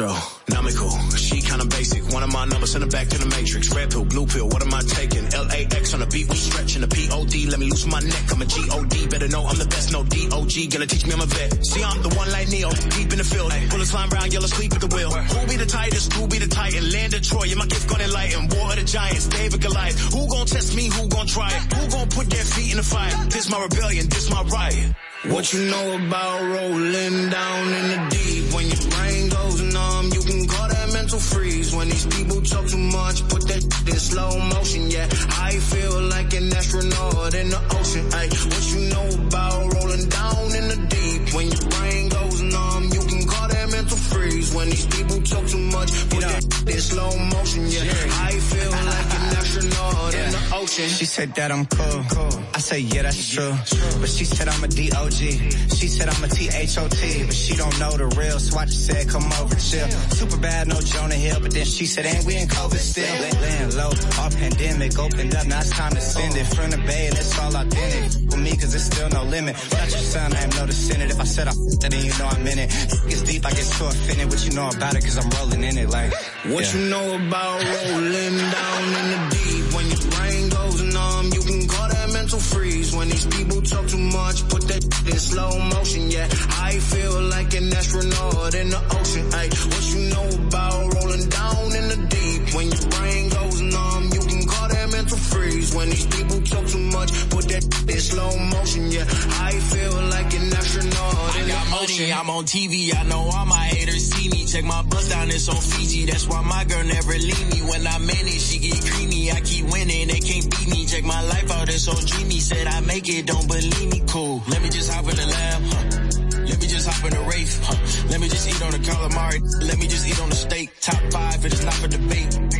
Astro. Nomical, she kinda basic. One of my numbers in the back to the matrix. Red pill, blue pill, what am I taking? LAX on the beat, we stretching. The POD, let me loosen my neck. I'm a GOD, better know I'm the best. No DOG, gonna teach me I'm a vet. See, I'm the one like Neo, deep in the field. Bullets slime round, yellow sleep at the wheel. Who be the tightest? Who be the titan? Land of Troy, my gift gonna enlighten. War of the Giants, David Goliath. Who gon' test me? Who gon' try it? Who gon' put their feet in the fire? This my rebellion, this my riot. What you know about rolling down yeah. in the ocean. She said that I'm cool. cool. I say, yeah, that's true. But she said I'm a D-O-G. She said I'm a T-H-O-T. But she don't know the real, so I just said, come over, chill. Super bad, no Jonah Hill. But then she said, ain't we in COVID still? Laying low, our pandemic opened up. Now it's time to send it. From the bay, and it's all authentic. For me, cause it's still no limit. Without your son, I am no descendant. If I said I f***ed then you know I'm in it. It's deep, I get so offended. What you know about it, cause I'm rolling in it like. What yeah. you know about rolling down in the mental freeze. When these people talk too much, put that in slow motion. Yeah, I feel like an astronaut in the ocean. Ay, what you know about rolling down in the deep? When your brain freeze. When these people talk too much, put that in slow motion. Yeah, I feel like an astronaut in the ocean. I'm on TV, I know all my haters see me. Check my bust down, it's on Fiji. That's why my girl never leave me. When I'm in it, she get creamy. I keep winning, they can't beat me. Check my life out, it's so dreamy. Said I make it, don't believe me. Cool. Let me just hop in the lab. Huh? Let me just hop in the Wraith. Huh? Let me just eat on the calamari. Let me just eat on the steak. Top five, it is not for debate.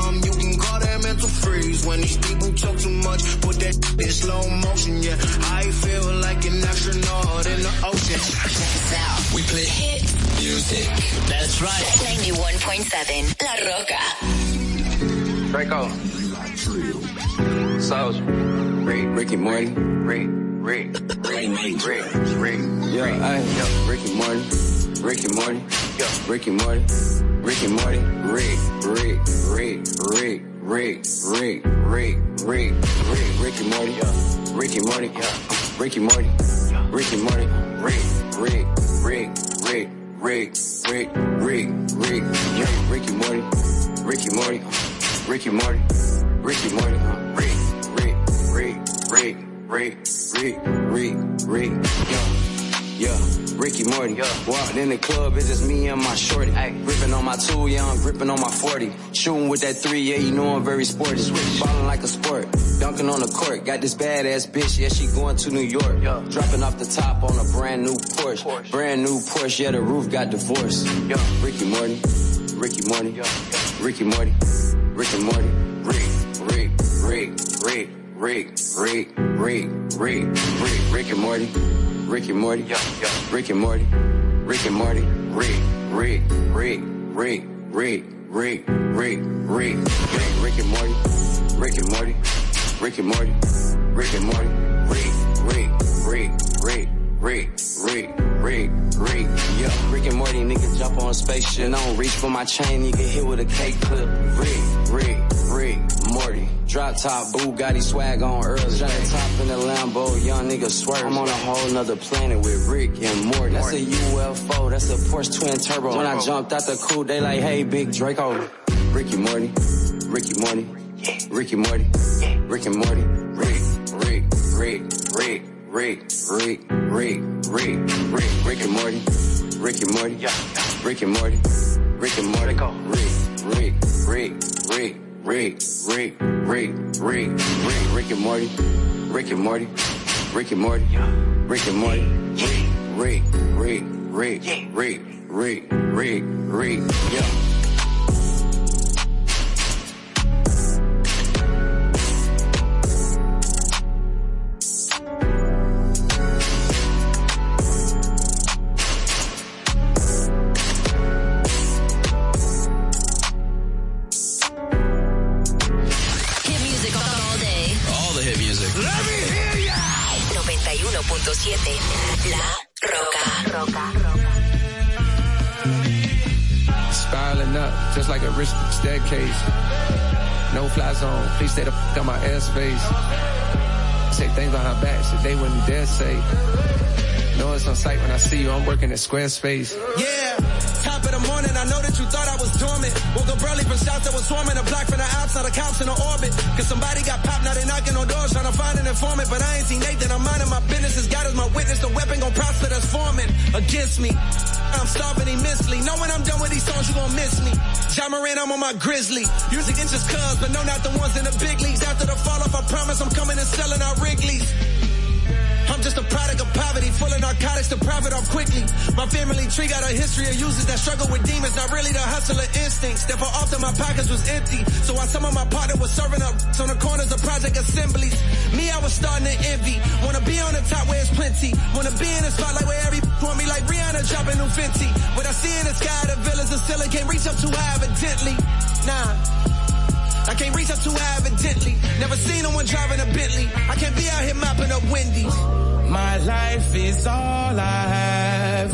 call that mental freeze. When these people talk too much, put that in slow motion. Yeah, I feel like an astronaut in the ocean. Check us out. We play hit music. That's right. 91.7 La Rocka. Draco. Soldier. Rick, Ricky Morty. Rick, Rick, Rick, Rick, Rick, Rick. Yo, I, yo, Ricky Morty. Ricky Morty. Yo, Ricky Morty. Ricky Morty. Rick, Rick, Rick, Rick, Rick, Rick, Rick, Rick, Rick, Ricky Morty. Ricky Morty. Ricky Morty. Ricky Morty. Rick, Rick, Rick, Rick, Rick, Rick, Rick, Rick, Ricky Morty. Ricky Morty. Ricky Morty. Ricky Morty. Rick, Rick, Rick, Rick, Rick, Rick, Rick, Rick. Yeah, Ricky Morty. Yeah. Walked in the club, it's just me and my shorty. Ay. Gripping on my two, yeah, I'm gripping on my 40. Shooting with that three, yeah, you know I'm very sporty. Ballin' like a sport. Dunking on the court. Got this badass bitch, yeah, she going to New York. Yeah. Dropping off the top on a brand new Porsche. Porsche. Brand new Porsche, yeah, the roof got divorced. Yeah. Ricky Morty. Ricky Morty. Yeah. Ricky Morty. Ricky Morty. Rick, Rick, Rick, Rick, Rick, Rick, Rick, Rick, Rick, Rick and Morty. Rick and Morty. Yeah, yeah. Rick and Morty. Rick and Morty. Rick, Rick, Rick, Rick, Rick, Rick, Rick, Rick, Rick, Rick and Morty. Rick and Morty. Rick and Morty. Rick and Morty. Rick, Rick, Rick, Rick, Rick, Rick, Rick, Rick. Yeah, Rick and Morty, nigga jump on a spaceship. And I don't reach for my chain, you get hit with a cake clip. Rick, Rick, Rick, Morty. Drop top, Bugatti swag on early. Giant top in the Lambo, young nigga swerve. I'm on a whole nother planet with Rick and Morty. That's a UFO, that's a Porsche twin turbo. When I jumped out the coupe, they like, hey, big Draco. Ricky Morty, Ricky Morty, Ricky Morty, Rick and Morty, Rick, Rick, Rick, Rick, Rick, Rick, Rick, Rick, Rick, Rick and Morty, Rick and Morty, Rick and Morty, Rick and Morty, Rick, Rick, Rick, Rick. Rick, Rick, Rick, Rick, Rick, Rick and Morty, Rick and Morty, Rick and Morty, Rick and Morty, Rick, Rick, Rick, Rick, Rick, Rick, Rick, yeah. Say. Know it's on sight when I see you, I'm working at Squarespace. Yeah, top of the morning, I know that you thought I was dormant. Woke up early from shots that was swarming, a block from the outside, the cops in the orbit. Cause somebody got popped, now they knocking on doors trying to find an informant. But I ain't seen Nathan, I'm minding my business, as God is my witness, the weapon gon' prosper that's forming against me. I'm starving immensely. Know when I'm done with these songs, you gon' miss me. Jermaine, I'm on my grizzly. Music just cuz, but no, not the ones in the big leagues. After the fall off, I promise I'm coming and selling out Wrigley's. Just a product of poverty, full of narcotics to profit off quickly. My family tree got a history of users that struggle with demons, not really the hustler instincts. Therefore, often my pockets was empty. So while some of my partner was serving up on the corners of project assemblies, me, I was starting to envy. Wanna be on the top where it's plenty. Wanna be in the spotlight where every want me like Rihanna dropping new Fenty. What I see in the sky, the villas of ceiling can't reach up too high evidently. Nah. I can't reach up too high evidently. Never seen no one driving a Bentley. I can't be out here mopping up Wendy's. My life is all I have.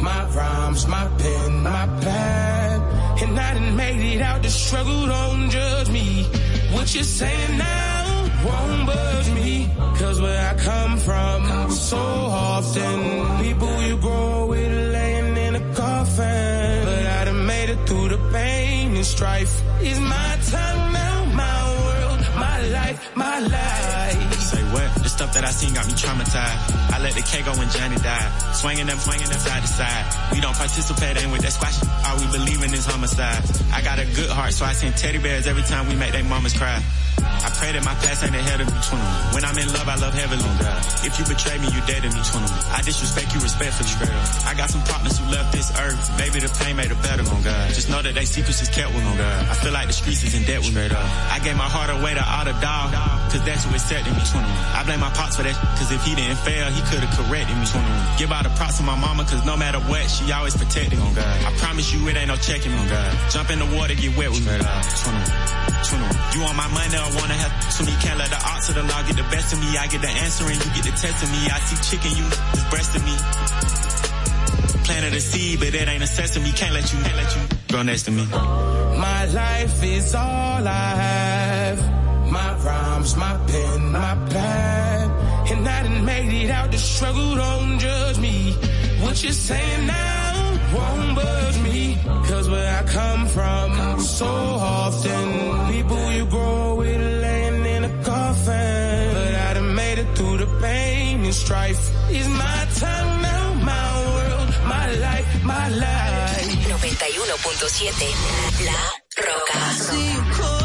My rhymes, my pen, my pad. And I done made it out the struggle, don't judge me. What you're saying now won't budge me. Cause where I come from, so often, people you grow with laying in a coffin. But I done made it through the pain and strife. Is my time now, my world, my life, my life. What? The stuff that I seen got me traumatized. I let the K go when Johnny died. Swinging them, swinging them side to side. We don't participate in with that squash. All we believe in is homicide. I got a good heart, so I send teddy bears every time we make their mamas cry. I pray that my past ain't ahead of me, 21. When I'm in love, I love heavily. If you betray me, you dead to me, 21. I disrespect you respectfully. I got some partners who left this earth. Maybe the pain made a better, on God. Just know that they secrets is kept with, on God. I feel like the streets is in debt with me. I gave my heart away to all the dog, cause that's said to me, 21. I blame my pops for that, cause if he didn't fail, he could've corrected me, 21. Give all the props to my mama, cause no matter what, she always protected me, on God. I promise you it ain't no checking, on oh, God. Jump in the water, get wet with me, 21. 21. You want my money I wanna have to me? Can't let the odds of the law get the best of me. I get the answer and you get the test of me. I see chicken, you just breast of me. Planted a seed, but it ain't a sesame. Can't let you, can't let you grow next to me. My life is all I have. My rhymes, my pen, my pad. And I done made it out the struggle, don't judge me. What you're saying now won't budge me. Cause where I come from, so often, people you grow with laying in a coffin. But I done made it through the pain and strife. Is my time now, my world, my life, my life. 91.7 La Rocka.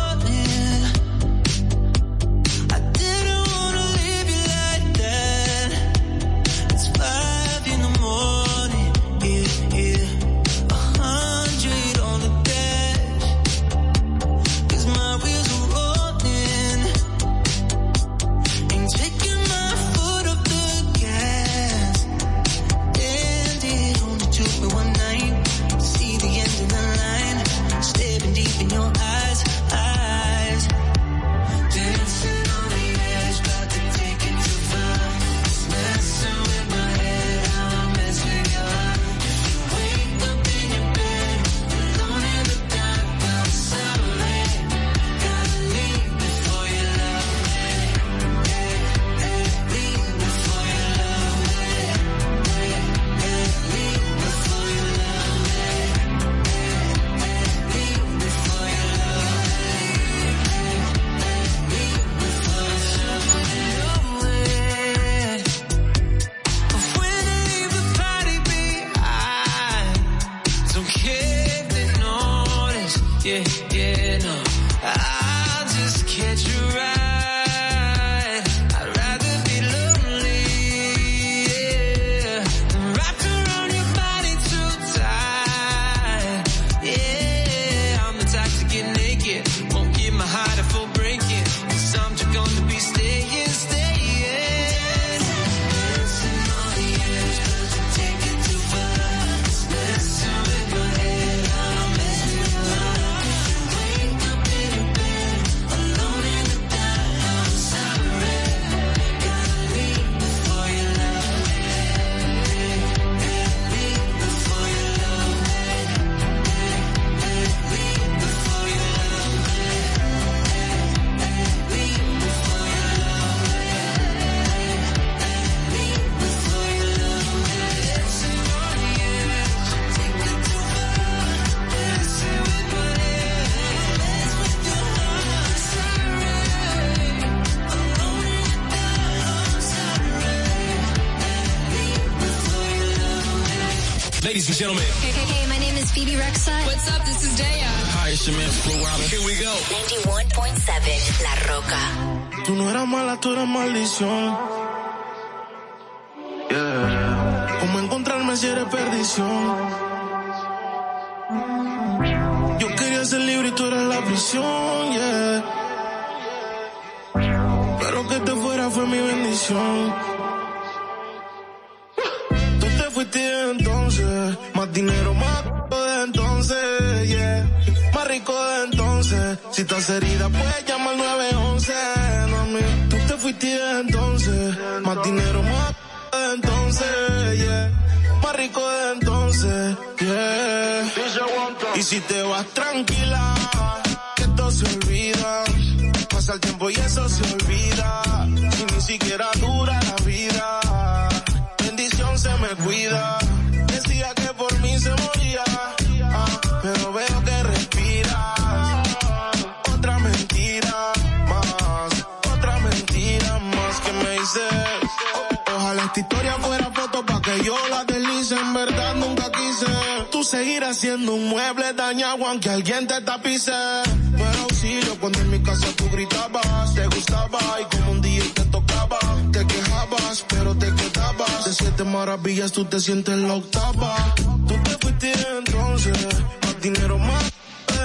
Here we go. 91.7 La Roca. Tú no eras mala, tú eras maldición. Yeah. ¿Cómo encontrarme si eres perdición? Yo quería ser libre y tú eras la prisión, yeah. Pero que te fuera fue mi bendición. Si estás herida puedes llamar al 911, mami. Tú te fuiste entonces, más dinero, más de entonces. Más rico de entonces. Y si te vas tranquila, que esto se olvida. Pasa el tiempo y eso se olvida. Si ni siquiera dura la vida, bendición se me cuida. Historia fuera foto pa' que yo la deslice, en verdad nunca quise. Tú seguirás siendo un mueble dañado aunque alguien te tapice. No auxilio cuando en mi casa tú gritabas, te gustaba y como un día te tocaba, te quejabas, pero te quedabas. De siete maravillas tú te sientes la octava. Tú te fuiste entonces, más dinero más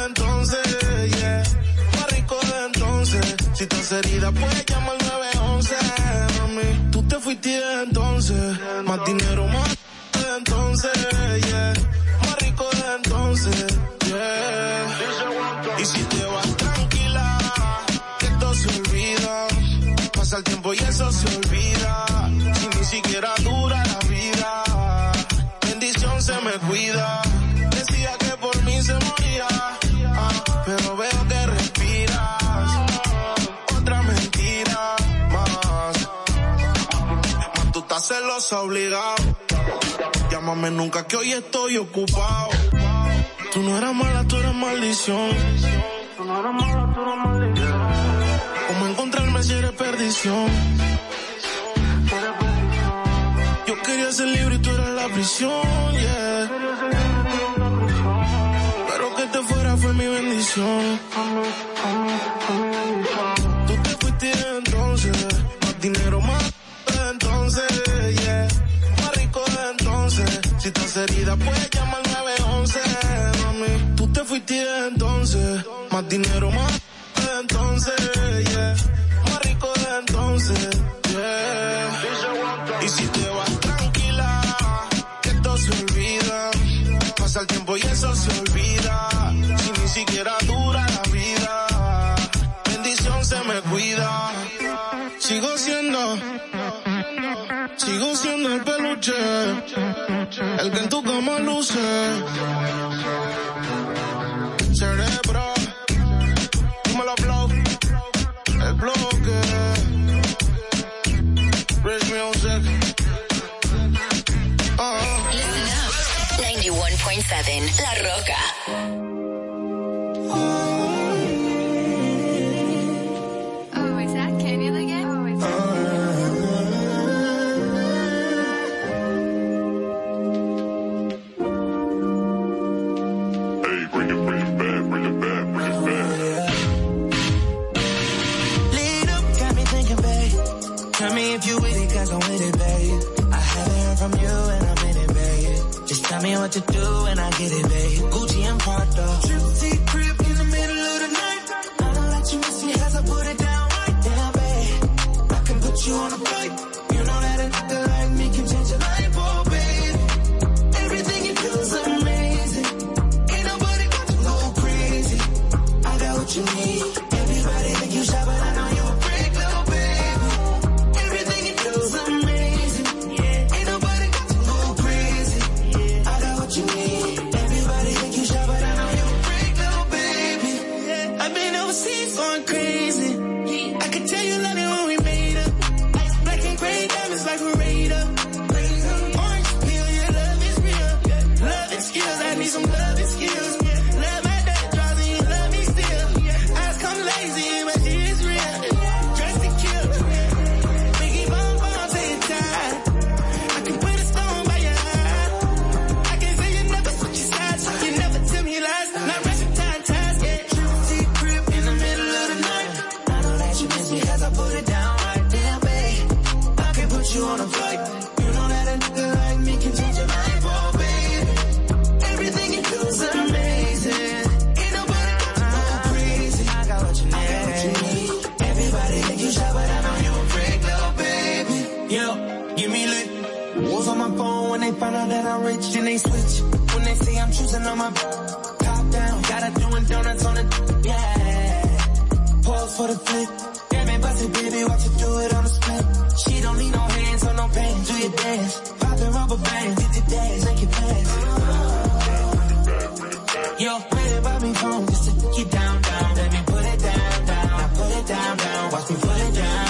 entonces, yeah. Más rico de entonces, si estás herida puedes llamar al 911, mami. Tú te fuiste entonces, más dinero más entonces, yeah. Más rico de entonces, yeah. Y si te vas tranquila, que esto se olvida. Pasa el tiempo y eso se olvida. Si ni siquiera dura la vida, bendición se me cuida. Obligado. Llámame nunca que hoy estoy ocupado. Tú no eras mala, tú eras maldición. Tú no eras mala, tú eras maldición. ¿Cómo encontrarme si eres perdición? Yo quería ser libre y tú eras la prisión, yeah. Pero que te fuera fue mi bendición. Tú te fuiste entonces, más dinero más entonces, estás herida puedes llamar al 911, mami. Tú te fuiste entonces, más dinero más entonces, yeah. Más rico de entonces, yeah. Y si te vas tranquila, que esto se olvida. Pasa el tiempo y eso se olvida. Si ni siquiera dura la vida, bendición se me cuida. Sigo siendo, sigo siendo el peluche, el que en tu cama luce. Cerebro, dímelo blow, el bloque. Rich music. Uh-huh. Listen up. 91.7 La Roca. Me what to do and I get it, babe. Gucci and Prada. Trip crib in the middle of the night. I don't let you miss me as I put it down right there, babe. I can put you on a flight. I'm rich and they switch. When they say I'm choosing on my top down, gotta doing donuts on the yeah. Pause for the flip. Damn it, bust it, baby, watch you do it on the split. She don't need no hands or no pain. Do your dance, poppin' rubber bands, get your dance, make it fast. Yo, wait about me home just to get down, down. Let me put it down, down. I put it down, down. Watch me put it down.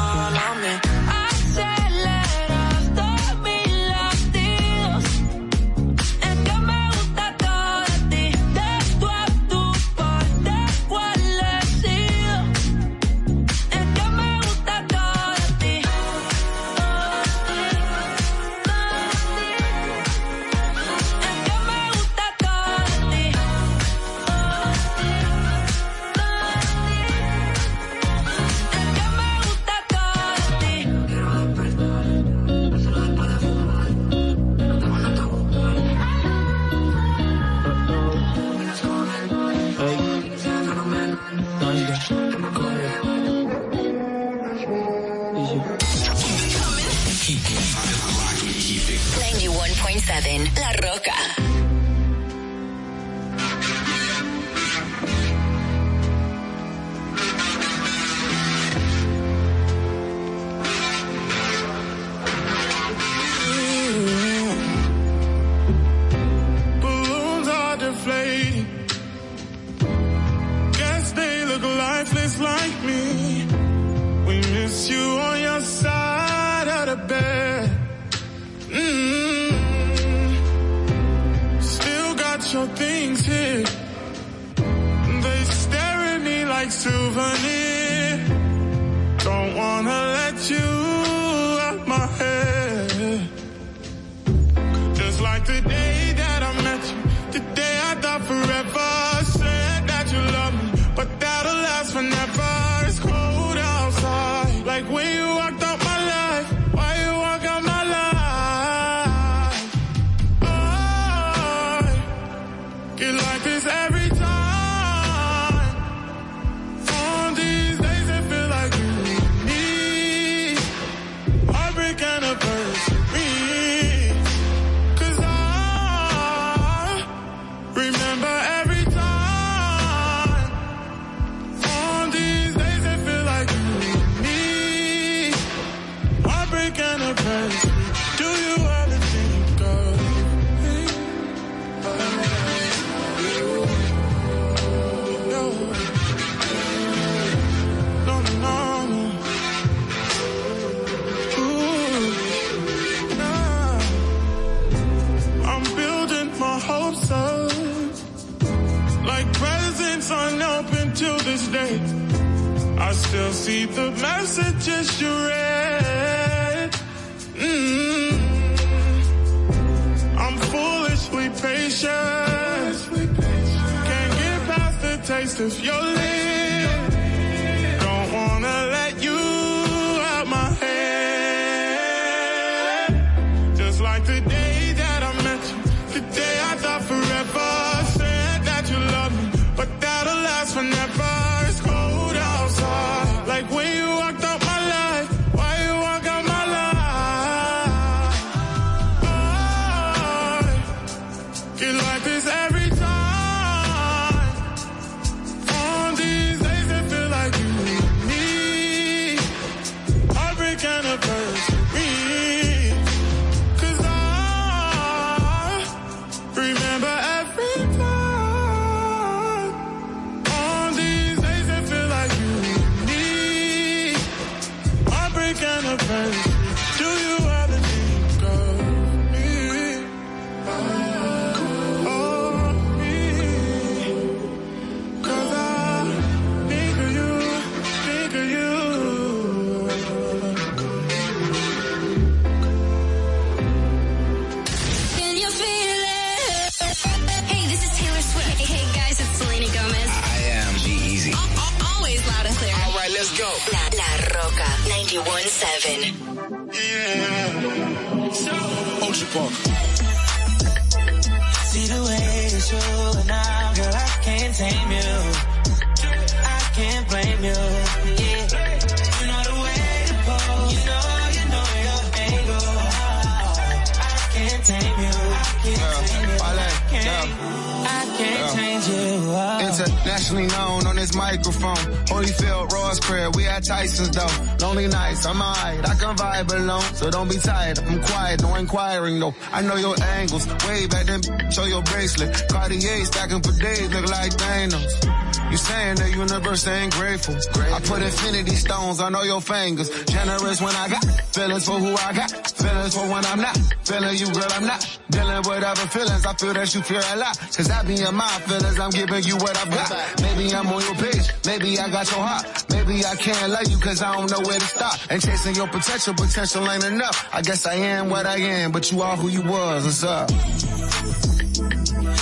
I know your angles, way back then, show your bracelet. Cartier stacking for days, look like Thanos. You saying the universe ain't grateful. I put infinity stones on all your fingers. Generous when I got feelings for who I got. Feelings for when I'm not. Feeling you, girl, I'm not. Dealing with other feelings. I feel that you feel a lot. Cause I be in my feelings. I'm giving you what I've got. Maybe I'm on your page. Maybe I got your heart. Maybe I can't love you cause I don't know where to stop. And chasing your potential, potential ain't enough. I guess I am what I am, but you are who you was. What's up?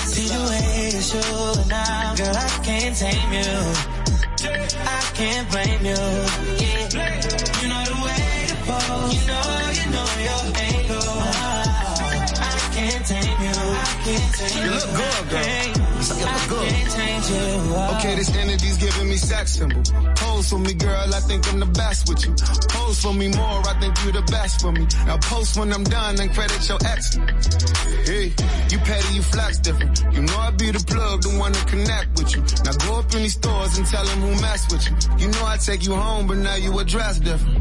See the way it's you now, girl, I can't tame you. I can't blame you. Yeah. You know the way to pose. You know, you know your angle. I can't tame you. I can't tame you. You look good, girl. You look good. Can't change you. Okay, this me sex symbol. Pose for me, girl, I think I'm the best with you. Pose for me more, I think you're the best for me. Now post when I'm done and credit your ex. Hey, you petty, you flex different. You know I be the plug, the one to connect with you. Now go up in these stores and tell them who mess with you. You know I take you home, but now you address different.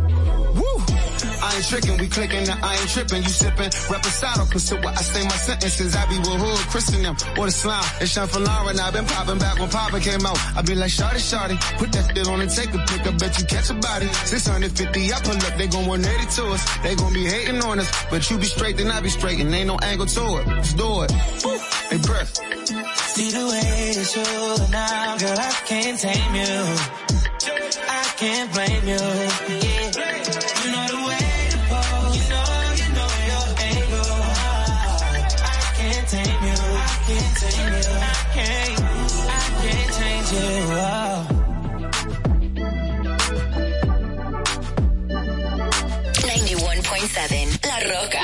Woo! I ain't tricking, we clicking, now I ain't tripping. You sipping, reposado, consider what I say my sentences. I be with hood, Christian them, or the slime. It's Sean for and i been popping back when Papa came out. I be like, shawty, shawty, put that shit on and take a pic. I bet you catch a body. 650, I pull up, they gon' 180 to us. They gon' be hating on us, but you be straight, then I be straight, and ain't no angle to it. Let's do it. Hey, breath. See the way it's you now, girl, I can't tame you. I can't blame you. Yeah. 91.7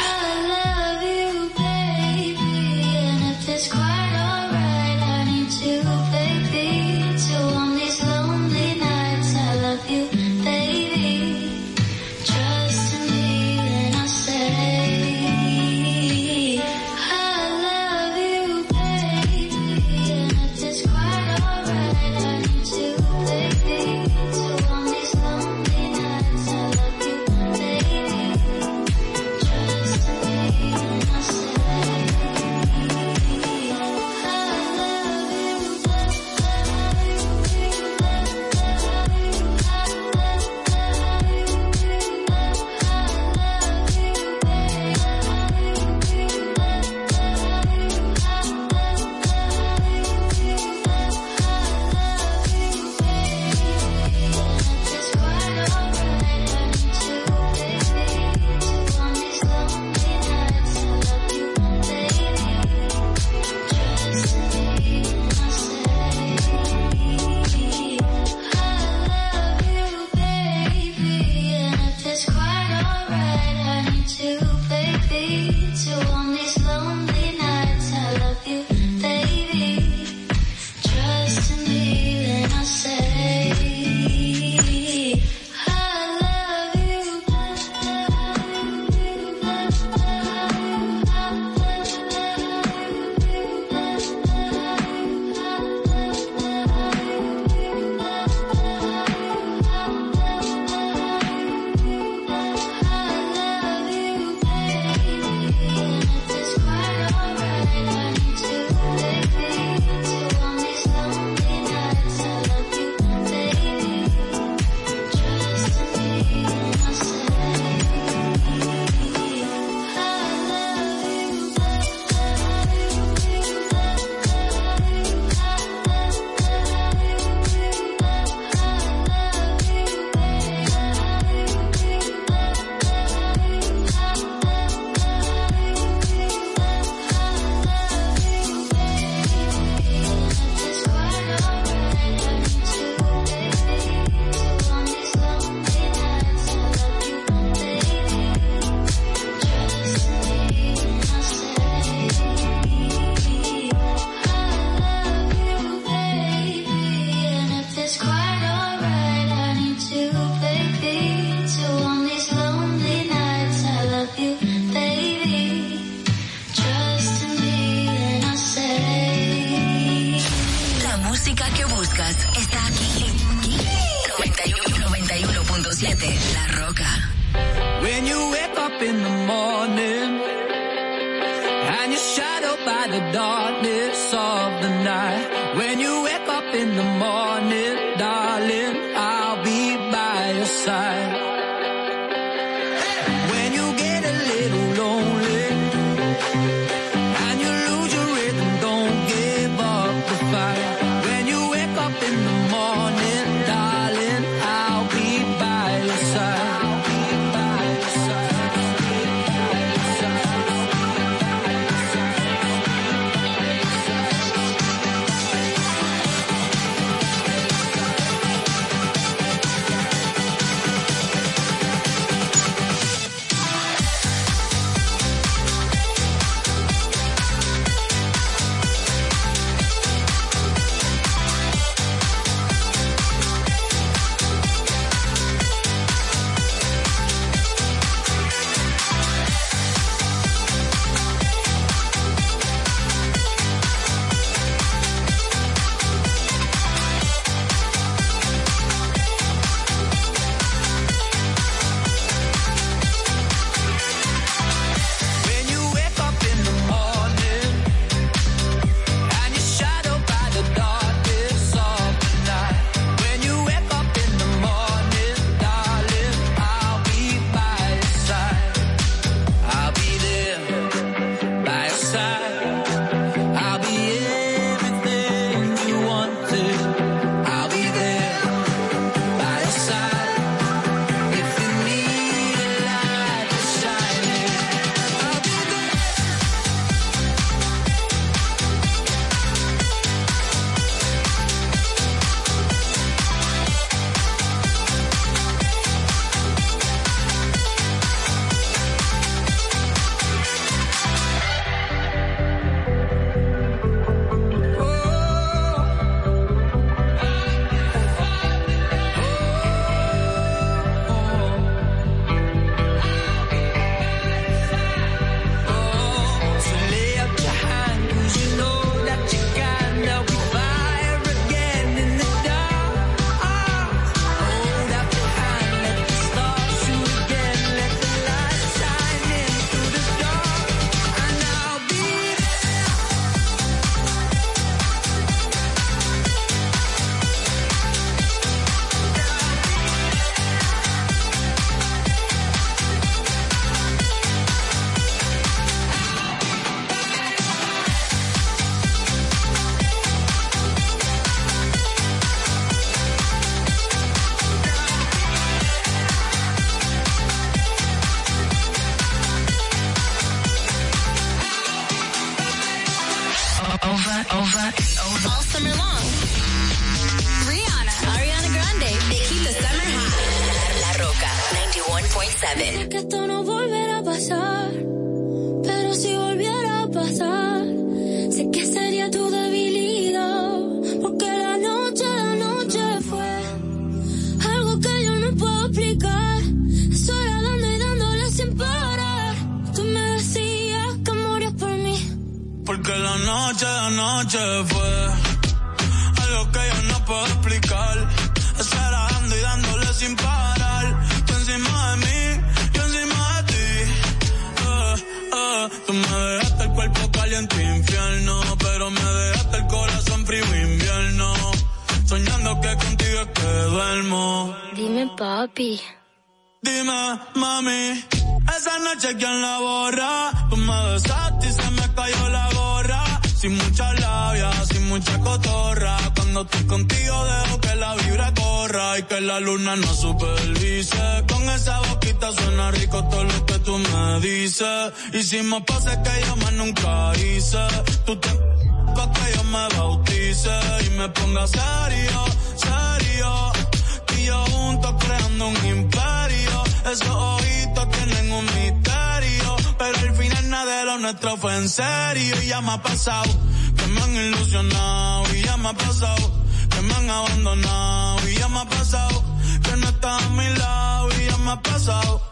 que me han ilusionado y ya me ha pasado, que me han abandonado y ya me ha pasado, que no estás a mi lado y ya me ha pasado,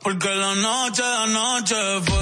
porque la noche, la noche fue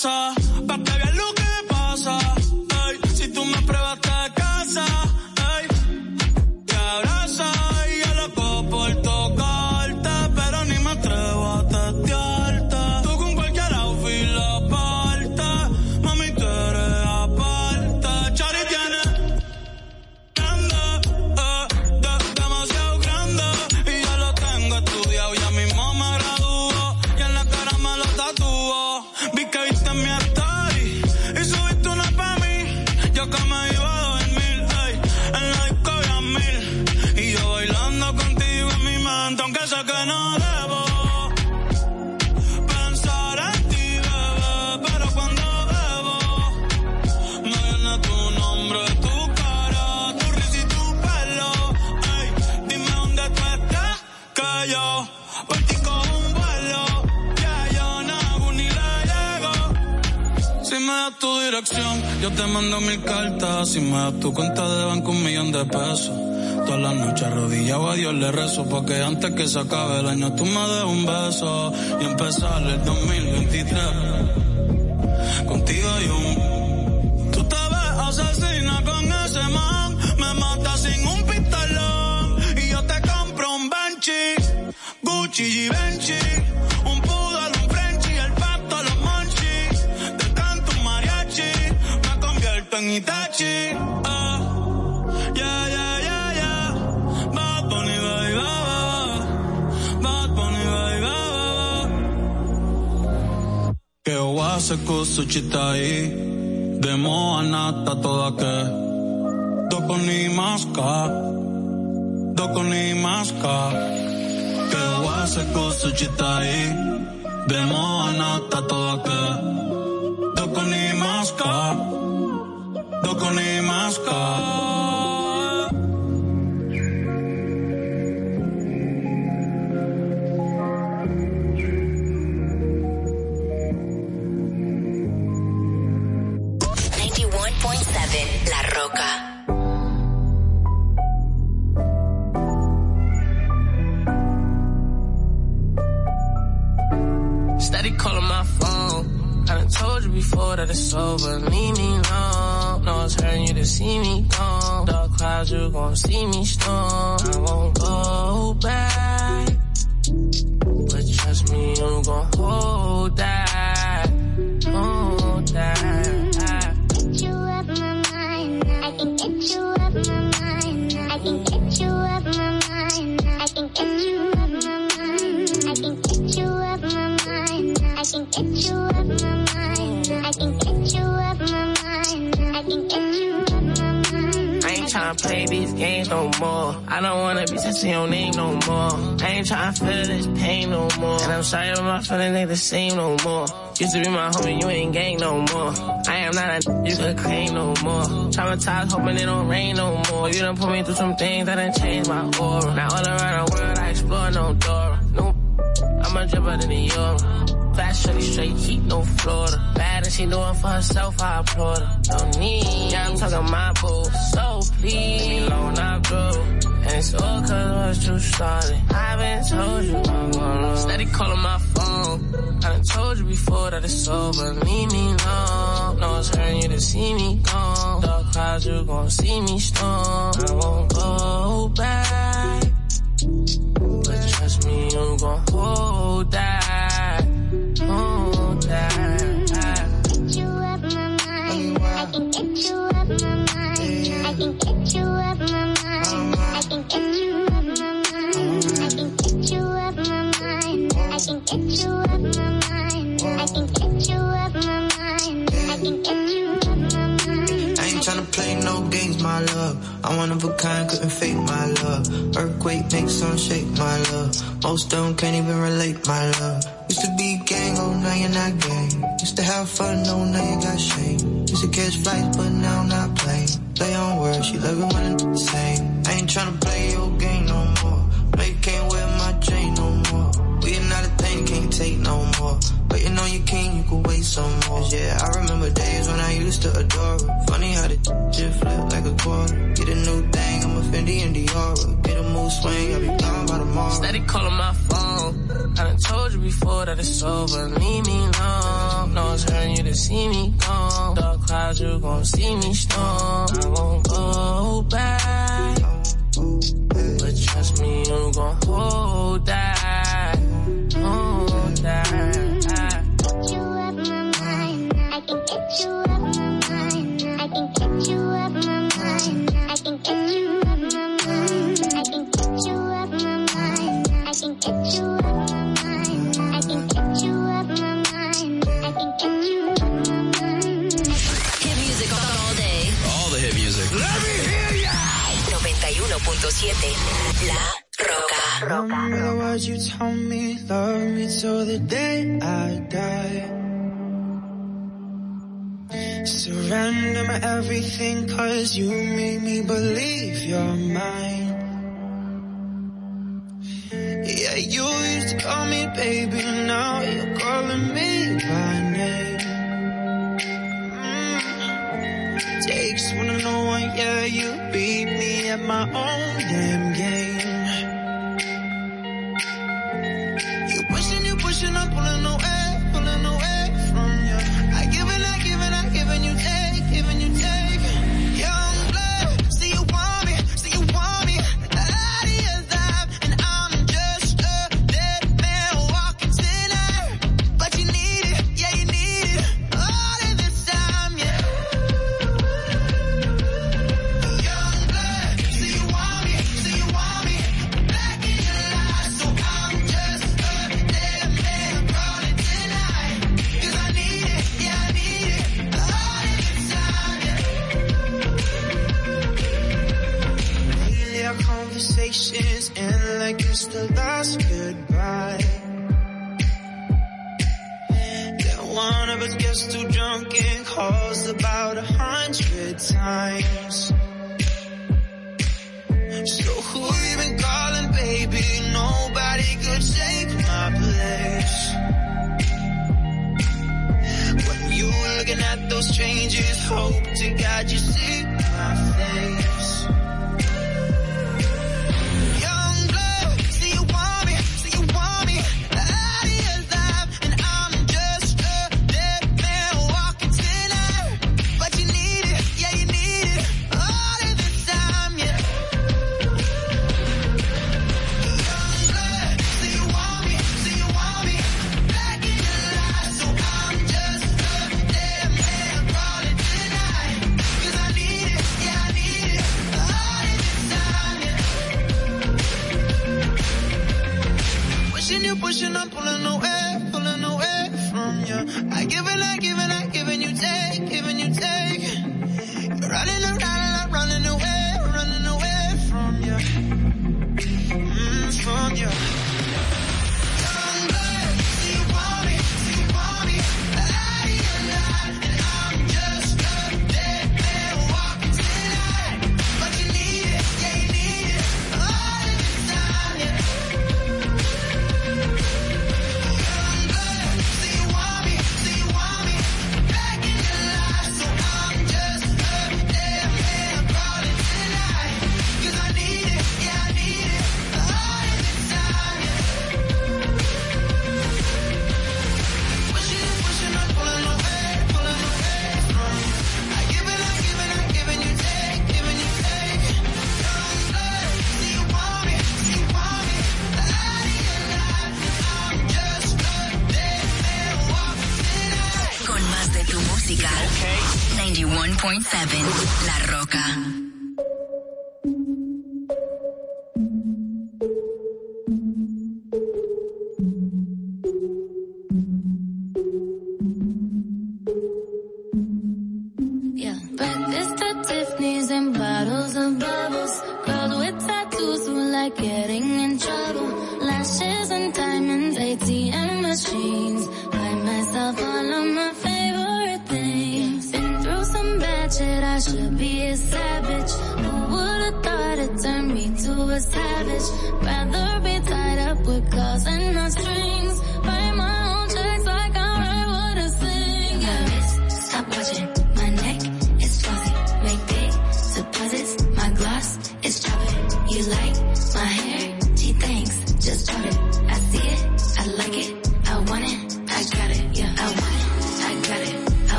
saw. porque antes que se acabe el año tú me des un beso y empezar el 2000 kusuchitai de moanata todake doko ni maska doko ni maska ke wase kusuchitai de moanata todake Used to be my homie, you ain't gang no more. I am not a you could claim no more. Traumatized, hoping it don't rain no more. You done put me through some things that done changed my aura. Now all around the world, I explore no door. No, I'm a jumper than the Euro. Fast shorty straight heat, no Florida. Bad and she doing for herself, I applaud her. No need, yeah, I'm talking my boo. So please, leave alone, I grow. And it's all cause what you started. I've been told you I'm gonna Steady calling my. Told you before that it's over. Leave me alone. No, it's hurting you to see me gone. Dark clouds, you gon' see me storm. I won't go back. But trust me, you gon' hold that. Couldn't fake my love. Earthquake makes some shake, my love. Most don't can't even relate, my love. Used to be gang, oh now you're not gang. Used to have fun, oh now you got shame. Used to catch flights, but now I'm not playing. Play on words, she love it when it's the same. I ain't tryna play your game no more. You can't wear my chain no more. We are not a thing, can't take no more. Waiting on your king, you can wait some more. Yeah, I remember days when I used to adore her. Funny how the shit flip like a quarter. Fendi and Dior. Get a move swing, I'll be gone by tomorrow. Steady calling my phone. I done told you before that it's over. Leave me alone. No, it's hurting you to see me gone. Dark clouds, you gon' see me storm. I won't go back. But trust me, you gon' hold that. Words you told me, love me till the day I die. Surrender my everything cause you made me believe you're mine. Yeah, you used to call me baby, now you're calling me by name. Mm. Takes one to know one, yeah, you beat me at my own game. Pushing, you pushing, I'm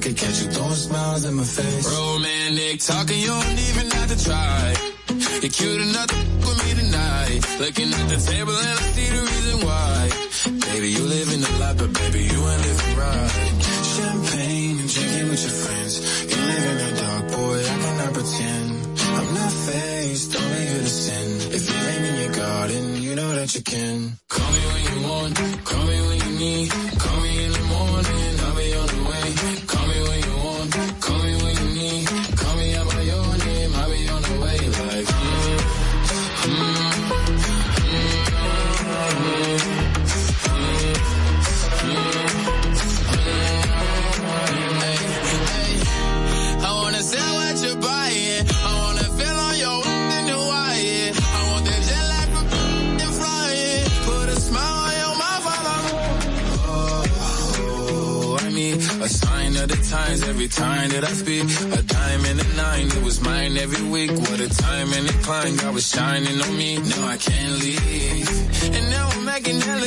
could catch you throwing smiles in my face. Romantic talking, you don't even have to try. You're cute enough to with me tonight. Looking at the table and I see the reason why. Baby, you live in the life, but baby, you ain't living right. Champagne and drinking with your friends. You live in the dark, boy, I cannot pretend. I'm not faced, only here to sin. If you ain't in your garden, you know that you can. every time that I speak. A diamond and a nine, it was mine every week. What a time and a climb, God was shining on me. Now I can't leave. And now I'm making hella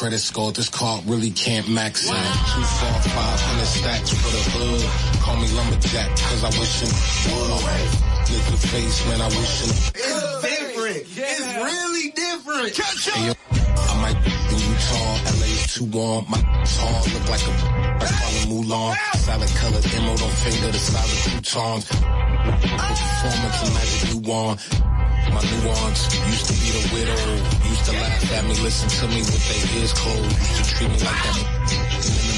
credit score. This car really can't max in. Two, four, five hundred stacks for the hood. Call me lumberjack, cause I wish him the face, man, I wish him. It's different. Yeah. It's really different. Catch up. Hey, yo, I might be tall. LA's too warm. My tall look like a Mulan. Solid color demo, don't finger the solid croutons. Performance, imagine you want. My nuance used to be the widow. Used to laugh at me, listen to me with their ears closed. Used to treat me like I'm in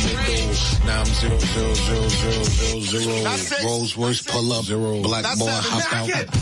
the middle. Now I'm zero, zero, zero, zero, zero, zero. Rolls Royce pull up. Zero. Black boy hop out.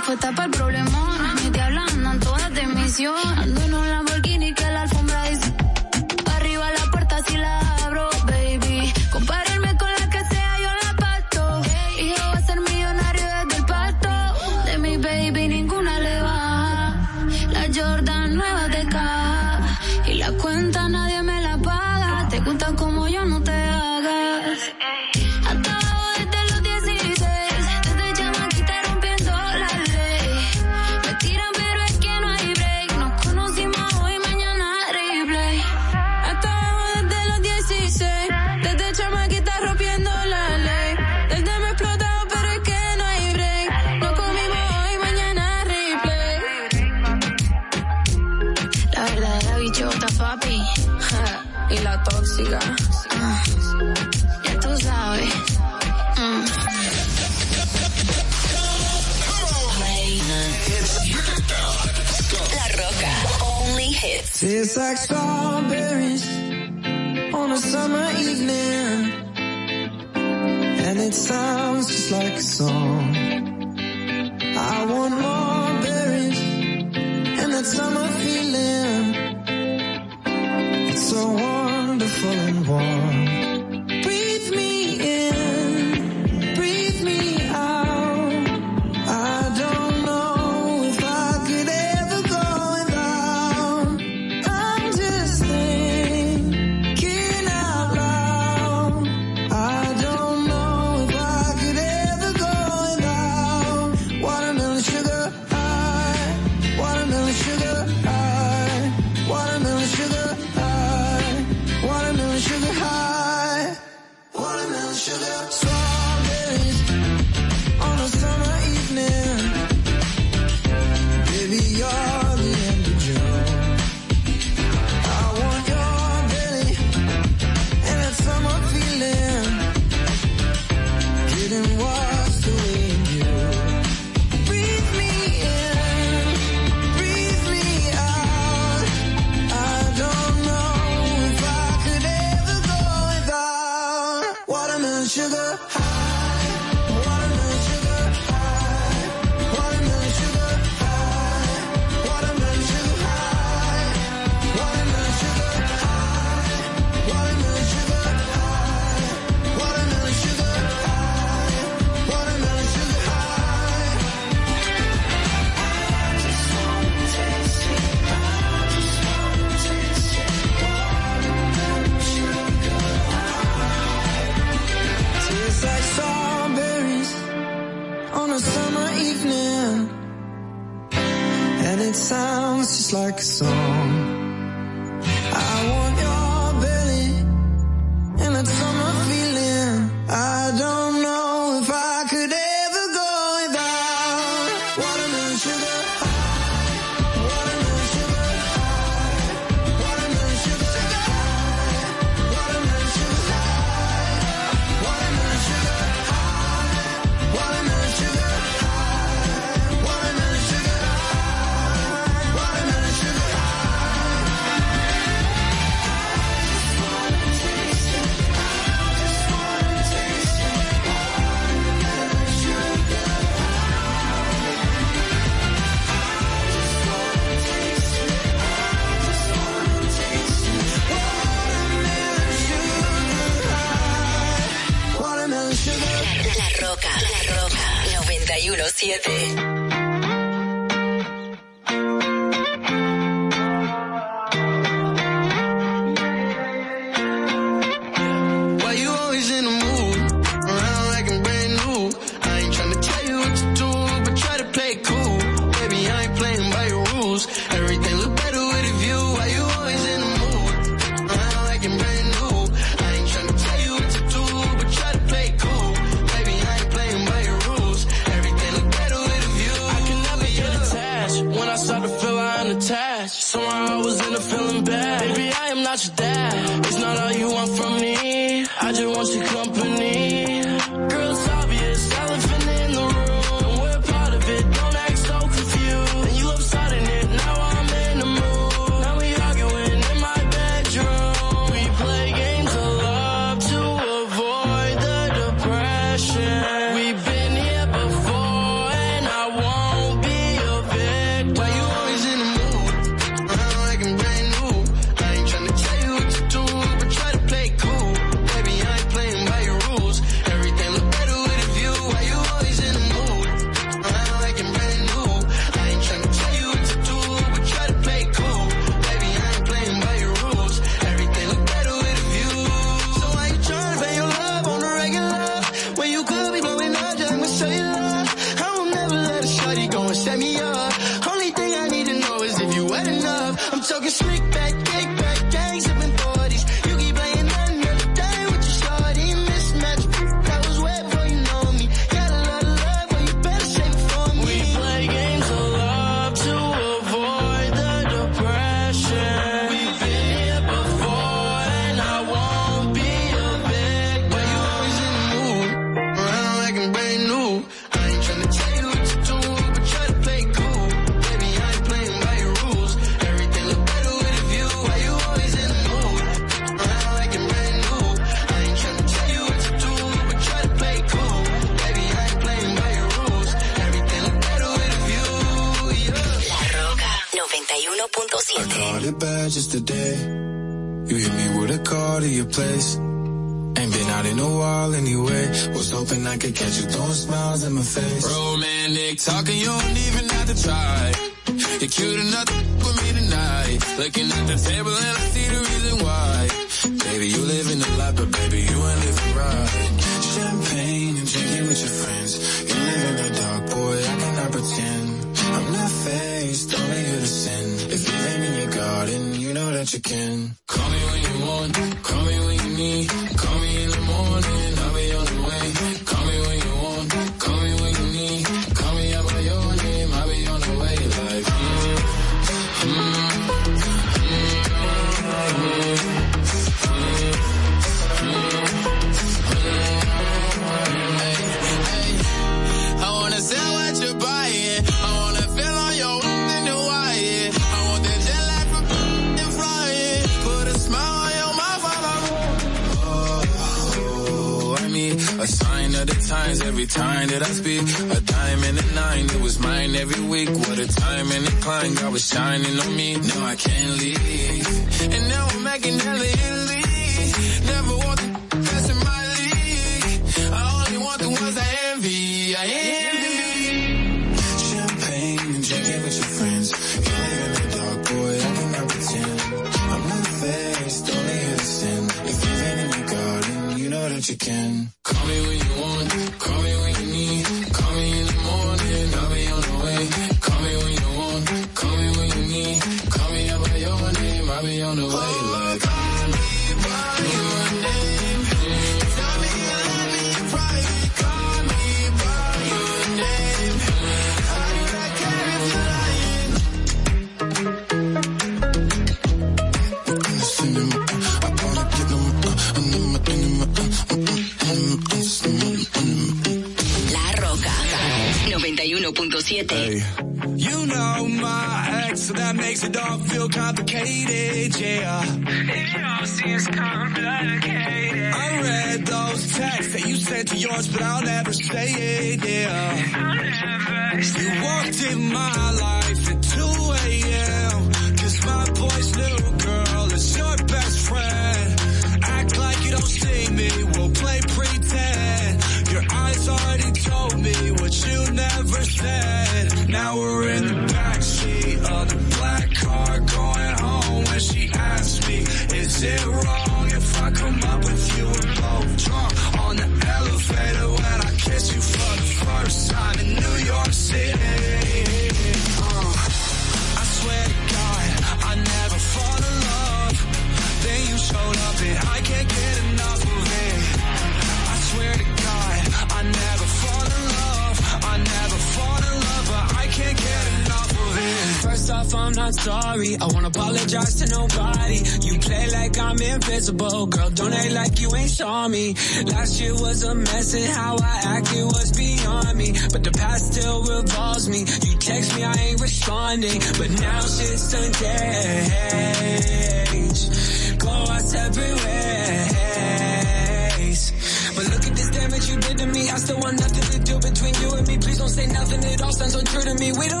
we don't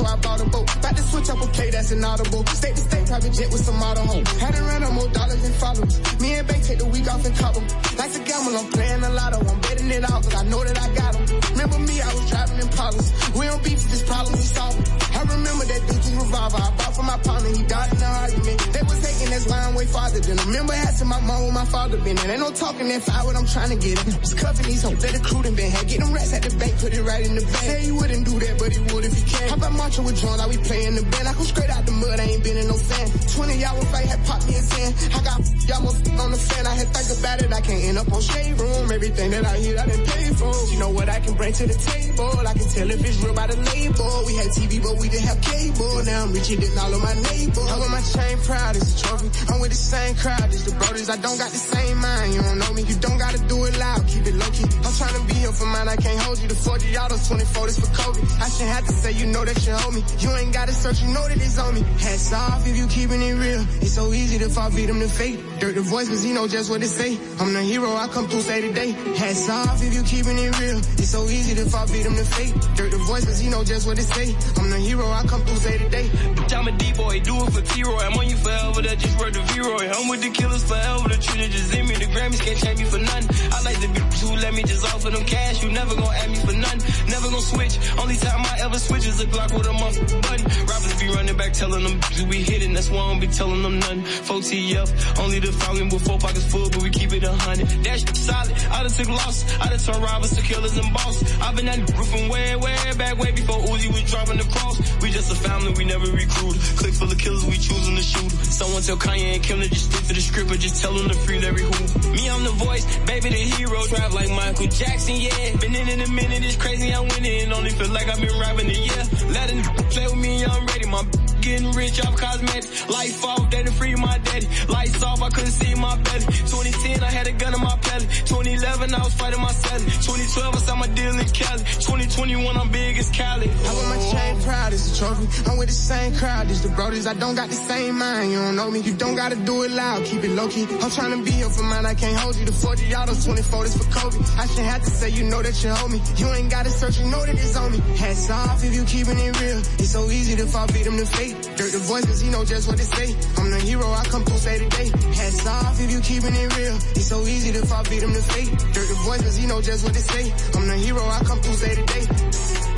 so I bought a boat. About to switch up, okay, that's inaudible. State to state, private jet with some my and ain't no talking that fire what I'm trying to get him. Just cuffing these hoes that crew done been had. Get them rats at the bank, put it right in the bag. Say he wouldn't do that, but he would if he can. How about marching with John like we play in the band? I come straight out the mud, I ain't been in no sand. 20 y'all fight had popped me a 10. I got y'all most on the fan. I had think about it, I can't end up on shade room. Everything that I hear, I didn't pay for. You know what I can bring to the table? I can tell if it's real by the label. We had TV, but we didn't have cable. Now I'm richer than all of my neighbors. I wear my chain proud as a trophy. I'm with the same crowd as the brothers. I don't got the same mind. You don't know me. You don't gotta do it loud. Keep it low key. I'm trying to be here for mine. I can't hold you. The 40 autos, 24 this for Kobe. I shouldn't have to say you know that you hold me. You ain't gotta search. You know that it's on me. Hats off if you keeping it real. It's so easy to fall victim to fate. Durk the voice, cause he know just what to say. I'm the hero. I come through say today. Hats off if you keeping it real. It's so easy to fall victim to fate. Durk the voice, cause he know just what to say. I'm the hero. I come through say today. I'm a D-boy, do it for T-Roy. I'm on you forever, that just worth the V-Roy. I'm with the killers forever, the just in me. The Grammys can't change me for nothing. I like the bitches who let me just offer them cash. You never gonna ask me for nothing. Never gonna switch. Only time I ever switch is a Glock with a month button. Rappers be running back telling them we hitting. That's why I don't be telling them nothing. 4PF, only the falcon with four pockets full, but we keep it a hundred. That shit solid. I done took loss. I done turned robbers to killers and boss. I've been at the roof from way, way back, way before Uzi was dropping the cross. We just a family, we never recruit. Click full of killers, we choosing to shoot. Someone tell Kanye and Kim to just stick to the script or just tell them to free every who. Me, I'm the voice, baby, the hero. Trap like Michael Jackson, yeah. Been in in a minute, it's crazy, I'm winning. Only feel like I've been rapping a year. Let a play with me, I'm ready. My getting rich off cosmetics. Life off, done free my daddy. Lights off, I couldn't see my belly. 2010, I had a gun in my belly. 2011, I was fighting my celly. 2012, I saw my deal in Cali. 2021, I'm big as Cali. I wear my chain proud as a trophy. I'm with the same crowd as the brothers. I don't got the same mind. You don't know me. You don't gotta do it loud. Keep it low key. I'm trying to be here for mine. I can't hold you. The 40 autos, 24 this for Kobe. I shouldn't have to say you know that you hold me. You ain't gotta search. You know that it's on me. Hats off if you keeping it real. It's so easy to fall victim to fate. Durk the voice cause he know just what to say. I'm the hero. I come through say today. Hats off if you keeping it real. It's so easy to fall victim to fate. Voice cause he know just what to say. I'm the hero. I come through say today.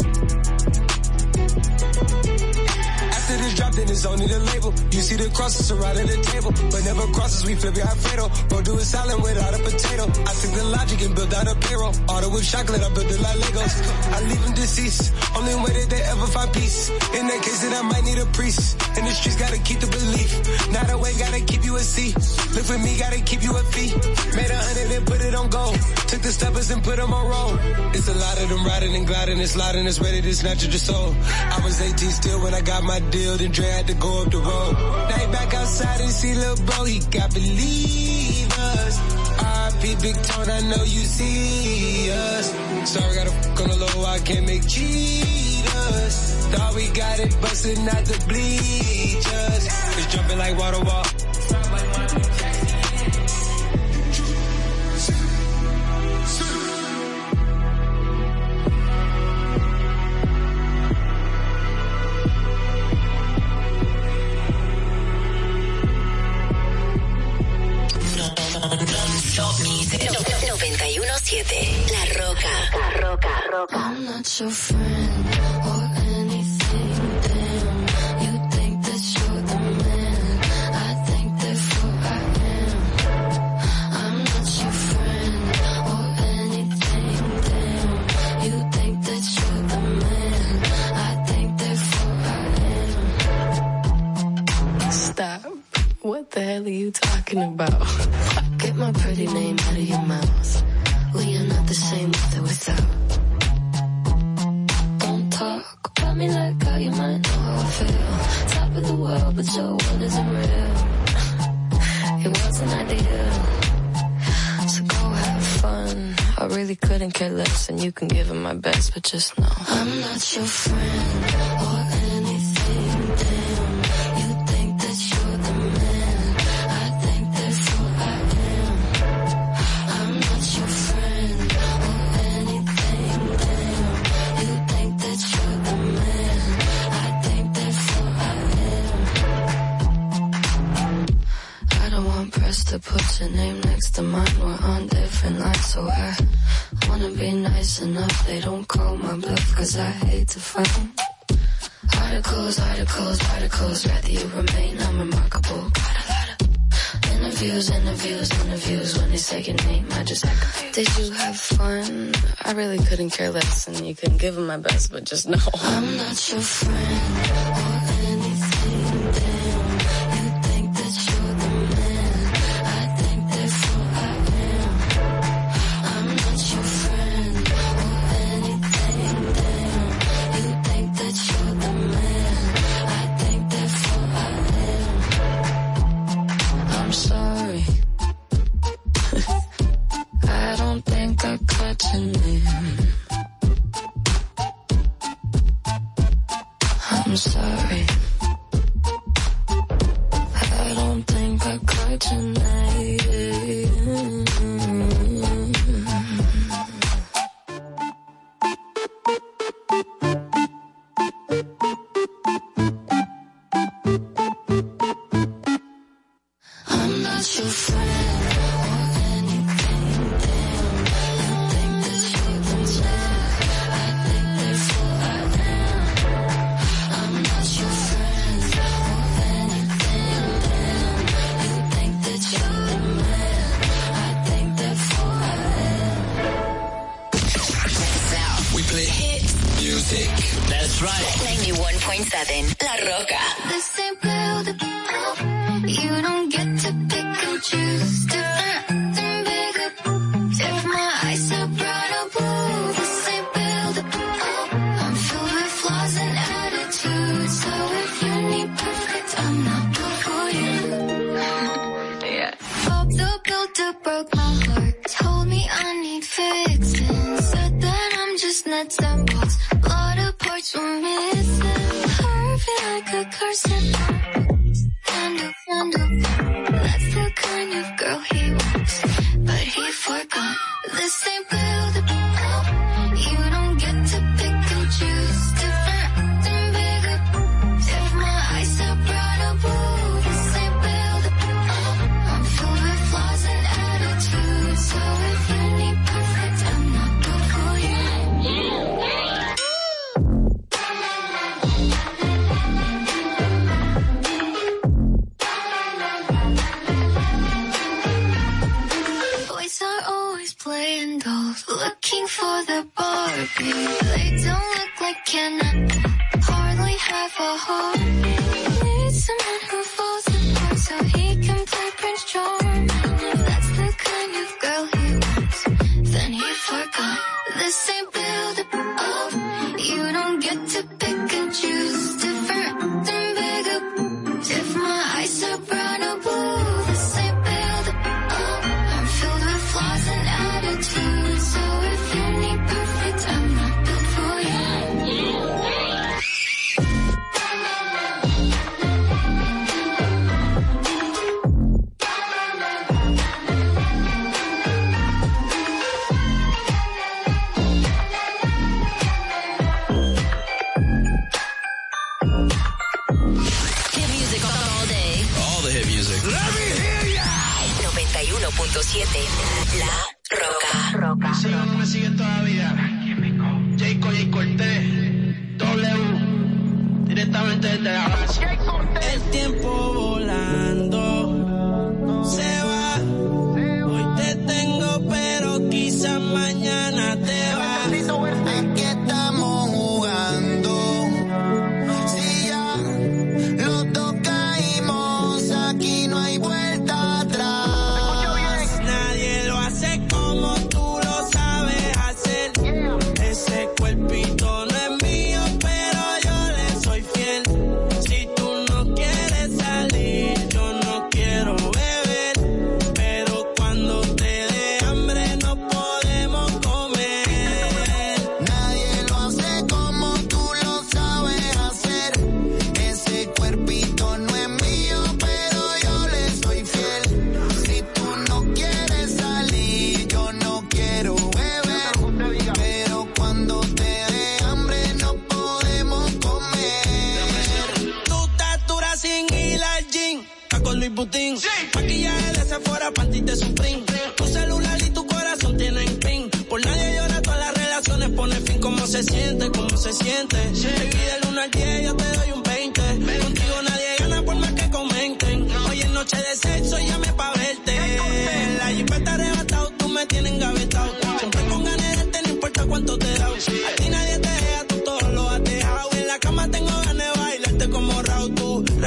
After this drop, then it's only the label. You see the crosses surrounding the table, but never crosses, we flip behind fatal. Bro, do a salad without a potato. I took the logic and built out a payroll. Auto with chocolate, I built it like Legos. I leave them deceased, only way that they ever find peace. In that case, then I might need a priest. In the streets, gotta keep the belief. Not a way, gotta keep you a C. Live with me, gotta keep you a fee. Made a hundred and put it on gold. Took the steppers and put them on roll. It's a lot of them riding and gliding and sliding, it's ready to snatch at your soul. I was 18 still when I got my deal, then Dre had to go up the road. He back outside and see little bro, he got believers. RIP Big Tone, I know you see us. Sorry, gotta fuck on the low, I can't make cheaters. Thought we got it, busting out the bleachers. It's jumping like water wall. 917 La Rocka. La Rocka. Rocka. I'm not your friend or anything. Damn, you think that you're the man. I think therefore I am. I'm not your friend or anything. Damn, you think that you're the man. I think therefore I am. Stop. What the hell are you talking about? Get my pretty name out of your mouth. The same with or without. Don't talk about me like how you might know how I feel. Top of the world, but your world isn't real. It wasn't ideal. So go have fun. I really couldn't care less, and you can give it my best, but just know I'm not your friend so I wanna be nice enough. They don't call my bluff, cause I hate to fight. Articles, articles, articles, rather you remain unremarkable. Got a lot of Interviews, interviews, interviews. When they say your name, I just act confused. Did you have fun? I really couldn't care less, and you couldn't give them my best, but just know. I'm not your friend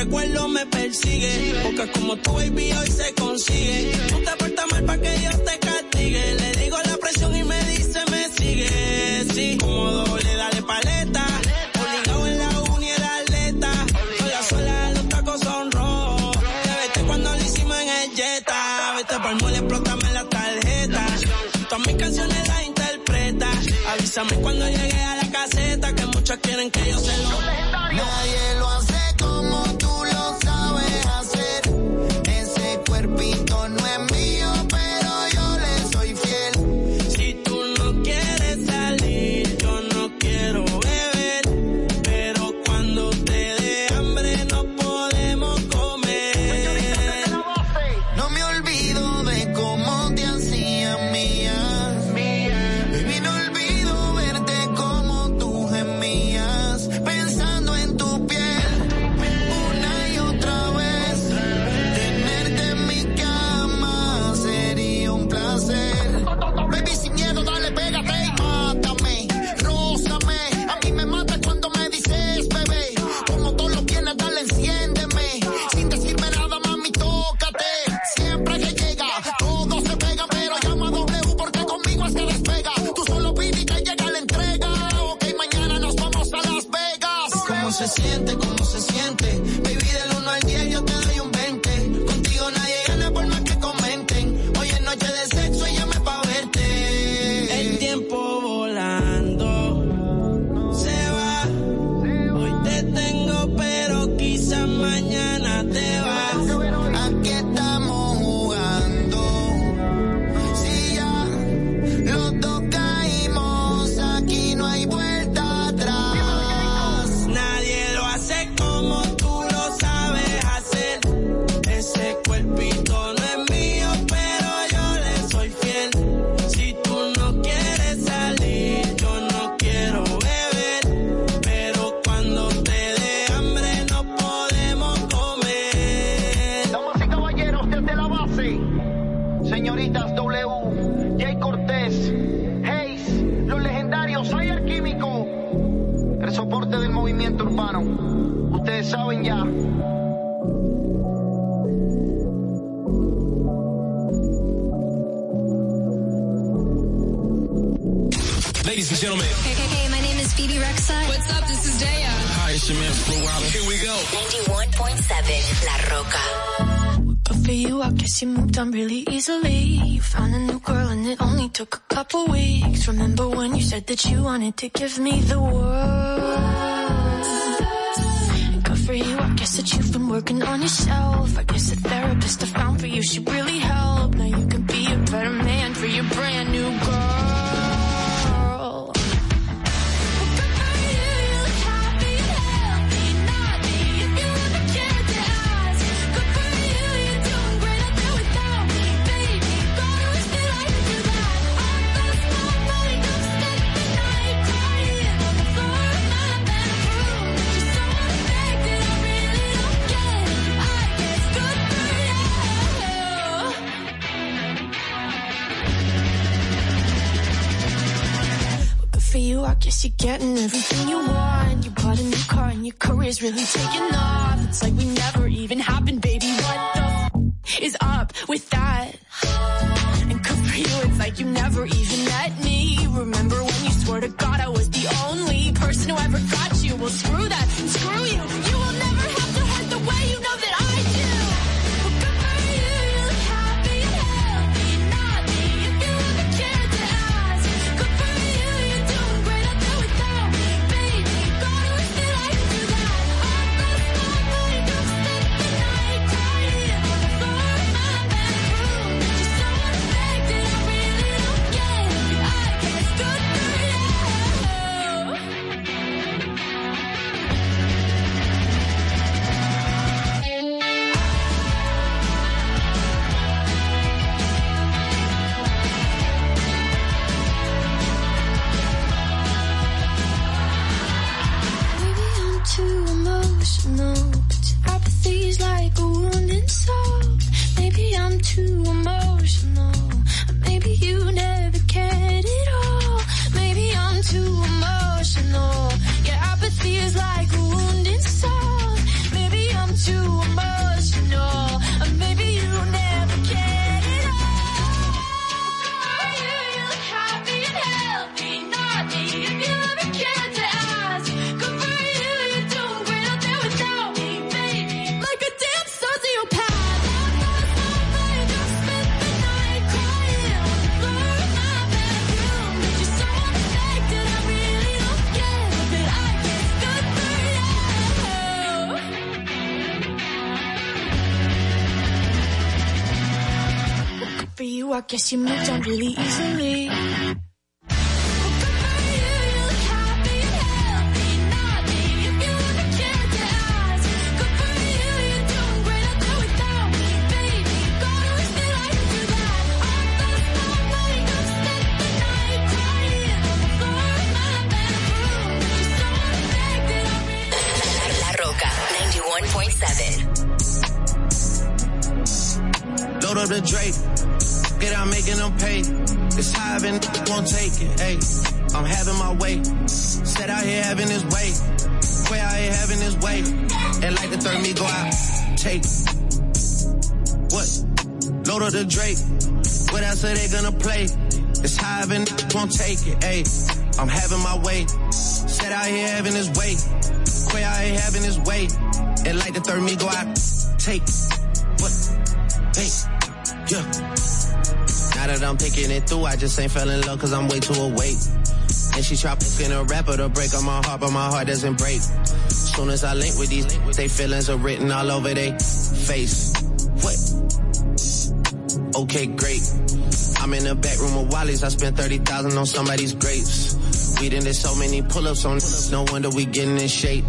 recuerdo me persigue. Porque como tu baby hoy se consigue. No te portas mal para que Dios te castigue. Le digo la presión y me dice me sigue. Sí, como doble, dale paleta. Obligado en la uni era atleta. Oiga sola, los tacos son rojos. Te vete cuando lo hicimos en el Jetta. Vete pa'l mole, explótame la tarjeta. Todas mis canciones las interpreta. Avísame cuando llegue a la caseta que muchos quieren que yo se lo. Lo hace como tú lo remember when you said that you wanted to give me the world. Good for you, I guess that you've been working on yourself. I guess the therapist I found for you, she really helped. Now you can be a better man for your brand new girl. guess you're getting everything you want. You bought a new car and your career's really taking off. It's like we never even happened, baby. What? You moved on really them. It's high and won't take it. Hey, I'm having my way. Set out here having his way. Way out here having his way. And like the third me go out. Take. What? Load up the Drake. What else are they gonna play? It's high and won't take it. Hey, I'm having my way. Set out here having his way. Quay out here having his way. And like the third me go out. Take. What? Hey. Yeah. Now that I'm thinking it through, I just ain't fell in love cause I'm way too awake. And she try fucking a rapper to break on my heart, but my heart doesn't break. Soon as I link with these, they feelings are written all over their face. What? Okay, great. I'm in the back room of Wally's. I spent 30,000 on somebody's grapes. We done did so many pull-ups on this. no wonder we getting in shape.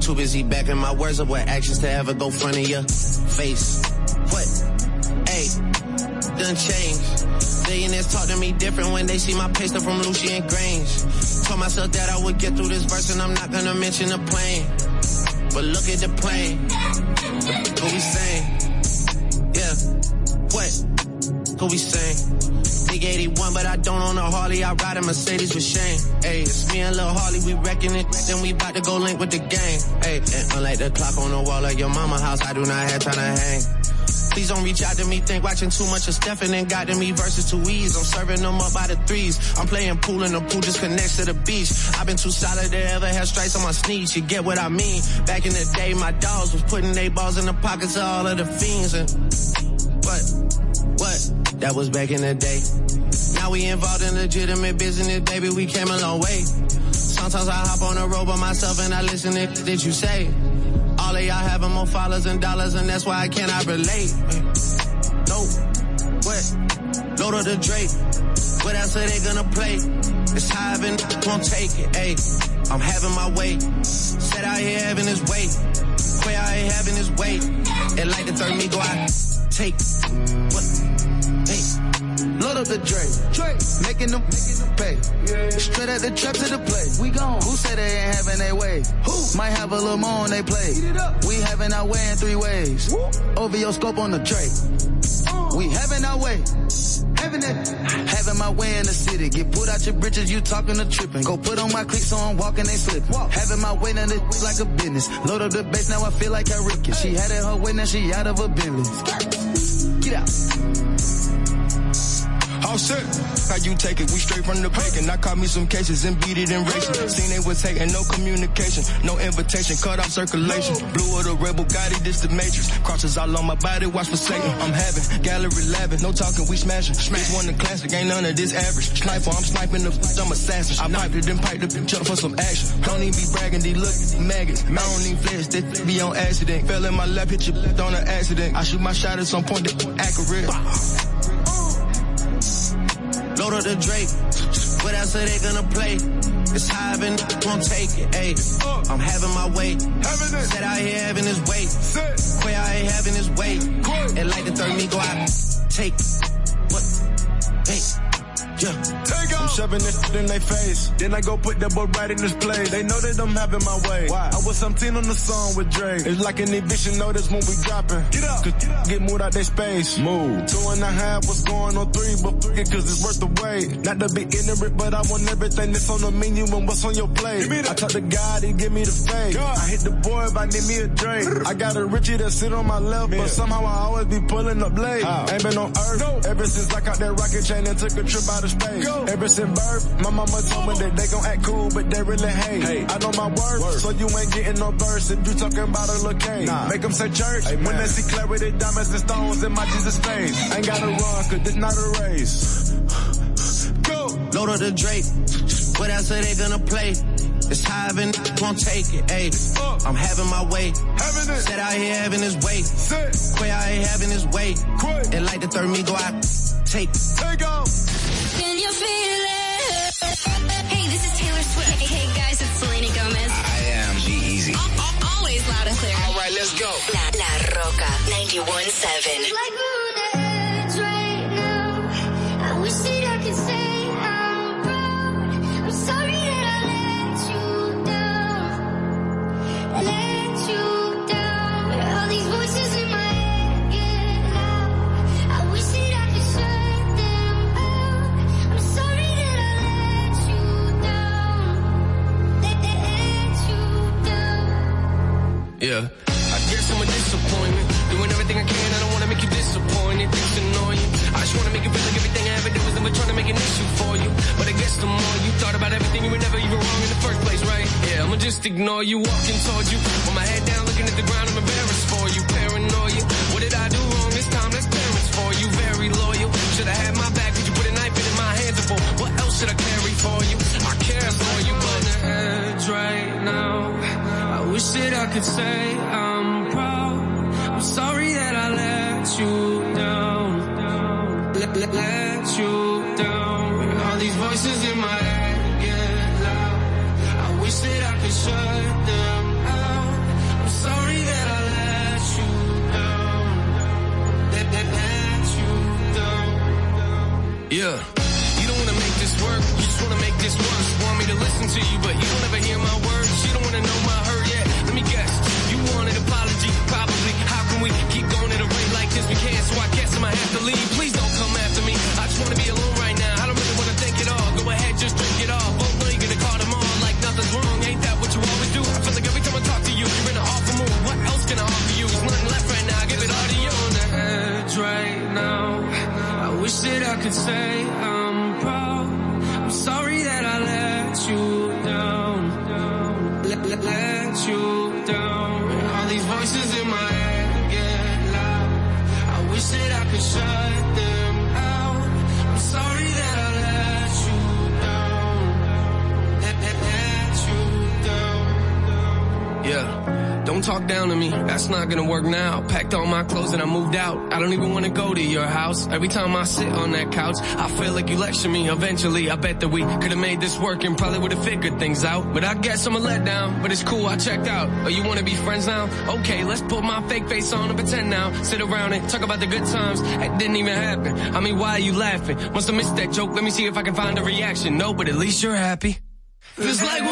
Too busy backing my words up with actions to ever go front of your face. What? Hey, done changed. Billionaires talk to me different when they see my up from Lucian Grainge. Told myself that I would get through this verse and I'm not gonna mention the plane. But look at the plane. What we saying? Yeah. What? What we saying? Big 81, but I don't own a Harley. I ride a Mercedes with Shane. Hey, it's me and Lil Harley, we wrecking it. Then we bout to go link with the gang. Hey, and unlike the clock on the wall of your mama house, I do not have time to hang. Please don't reach out to me, think watching too much of Stephen and to me versus too easy. I'm serving them up by the threes. I'm playing pool and the pool just connects to the beach. I've been too solid to ever have stripes on my sneaks. You get what I mean? Back in the day, my dogs was putting their balls in the pockets of all of the fiends and what? What? That was back in the day. Now we involved in legitimate business, baby. We came a long way. Sometimes I hop on the road by myself and I listen to that you say. All of y'all having more followers and dollars, and that's why I cannot relate. No, what? Load up the Drake. What else are they gonna play? It's high and won't take it. Hey, I'm having my way. Set out here having his way. Quay out here having his way. And like the third me go out. Take. Up the Drake. Drake. Making them pay. Straight at the trap to the play. We gone. Who said they ain't having their way? Who? Might have a little more on they play. We having our way in three ways. Over your scope on the Drake. Uh. We having our way. Having it. Having my way in the city. Get put out your britches, you talking to tripping. Go put on my cleats so I'm walking, they slipping. Having my way, now this like a business. Load up the bass, now I feel like a Ricky. She had it her way, now she out of her Bentley. Get out. Set. How you take it? We straight from the bacon. I caught me some cases and beat it in racing. Seen they was hating, no communication, no invitation, cut off circulation. Blue of the rebel, got it, this the matrix. Crosses all on my body, watch for Satan. I'm having gallery laughing, no talking, we smashing. This one the classic, ain't none of this average. Sniper, I'm sniping the f- I'm assassin. I piped it, then piped the bitch up for some action. Don't even be bragging, these look maggots. I don't even flex, that f- be on accident. Fell in my lap, hit your left on an accident. I shoot my shot at some point, that accurate. Load up the Drake. What else are they gonna play? It's high and won't take it. Hey, I'm having my way. Set out here having his way. Quay out here having his way. And like the third me go out. Take. What? Hey. Yeah. Shoving this shit in their face. Then I go put that boy right in his place. They know that I'm having my way. Why? I was 17 on the song with Dre. It's like an eviction notice when we dropping. Get up. Cause get, get moved out their space. Move. Two and a half was going on three, but fuck it cause it's worth the wait. Not to be ignorant, but I want everything that's on the menu and what's on your plate. I talk to God, he give me the faith. I hit the boy if I need me a drink. I got a Richie that sit on my left, but somehow I always be pulling up late. Ain't been on earth no. ever since I caught that rocket chain and took a trip out of space. Ever since birth, my mama told me that they gon' act cool, but they really hate. I know my worth, so you ain't getting no verse if you talking about a little cane. Make them say church when they see clarity, diamonds and stones in my Jesus face. Ain't gotta run, cause this not a race. Go! Load up the Drake. What else are they gonna play? It's high and won't take it. Hey, I'm having my way. Set out here having his way. Quay out here having his way. And like the third me go out. take, take off. Can you feel it? Hey, this is Taylor Swift. Hey, hey guys, it's Selena Gomez. I am G-Eazy. Always loud and clear. All right, let's go. La, La Rocka 91.7. Yeah. I guess I'm a disappointment. Doing everything I can, I don't wanna make you disappointed. I just wanna make feel like everything I ever never trying to make an issue for you. But I guess the more you thought about everything, you were never even wrong in the first place, right? Yeah, I'ma just ignore you, walking towards you. With my head down, looking at the ground, I'm embarrassed for you. Paranoia. What did I do wrong this time? That's parents for you. Very loyal. Could say I'm Every time I sit on that couch, I feel like you lecture me. Eventually, I bet that we could've made this work and probably would've figured things out. But I guess I'm a letdown, but it's cool, I checked out. Oh, you wanna be friends now? Okay, let's put my fake face on and pretend now. Sit around and talk about the good times that didn't even happen. I mean, why are you laughing? Must have missed that joke, let me see if I can find a reaction. No, but at least you're happy. Feels like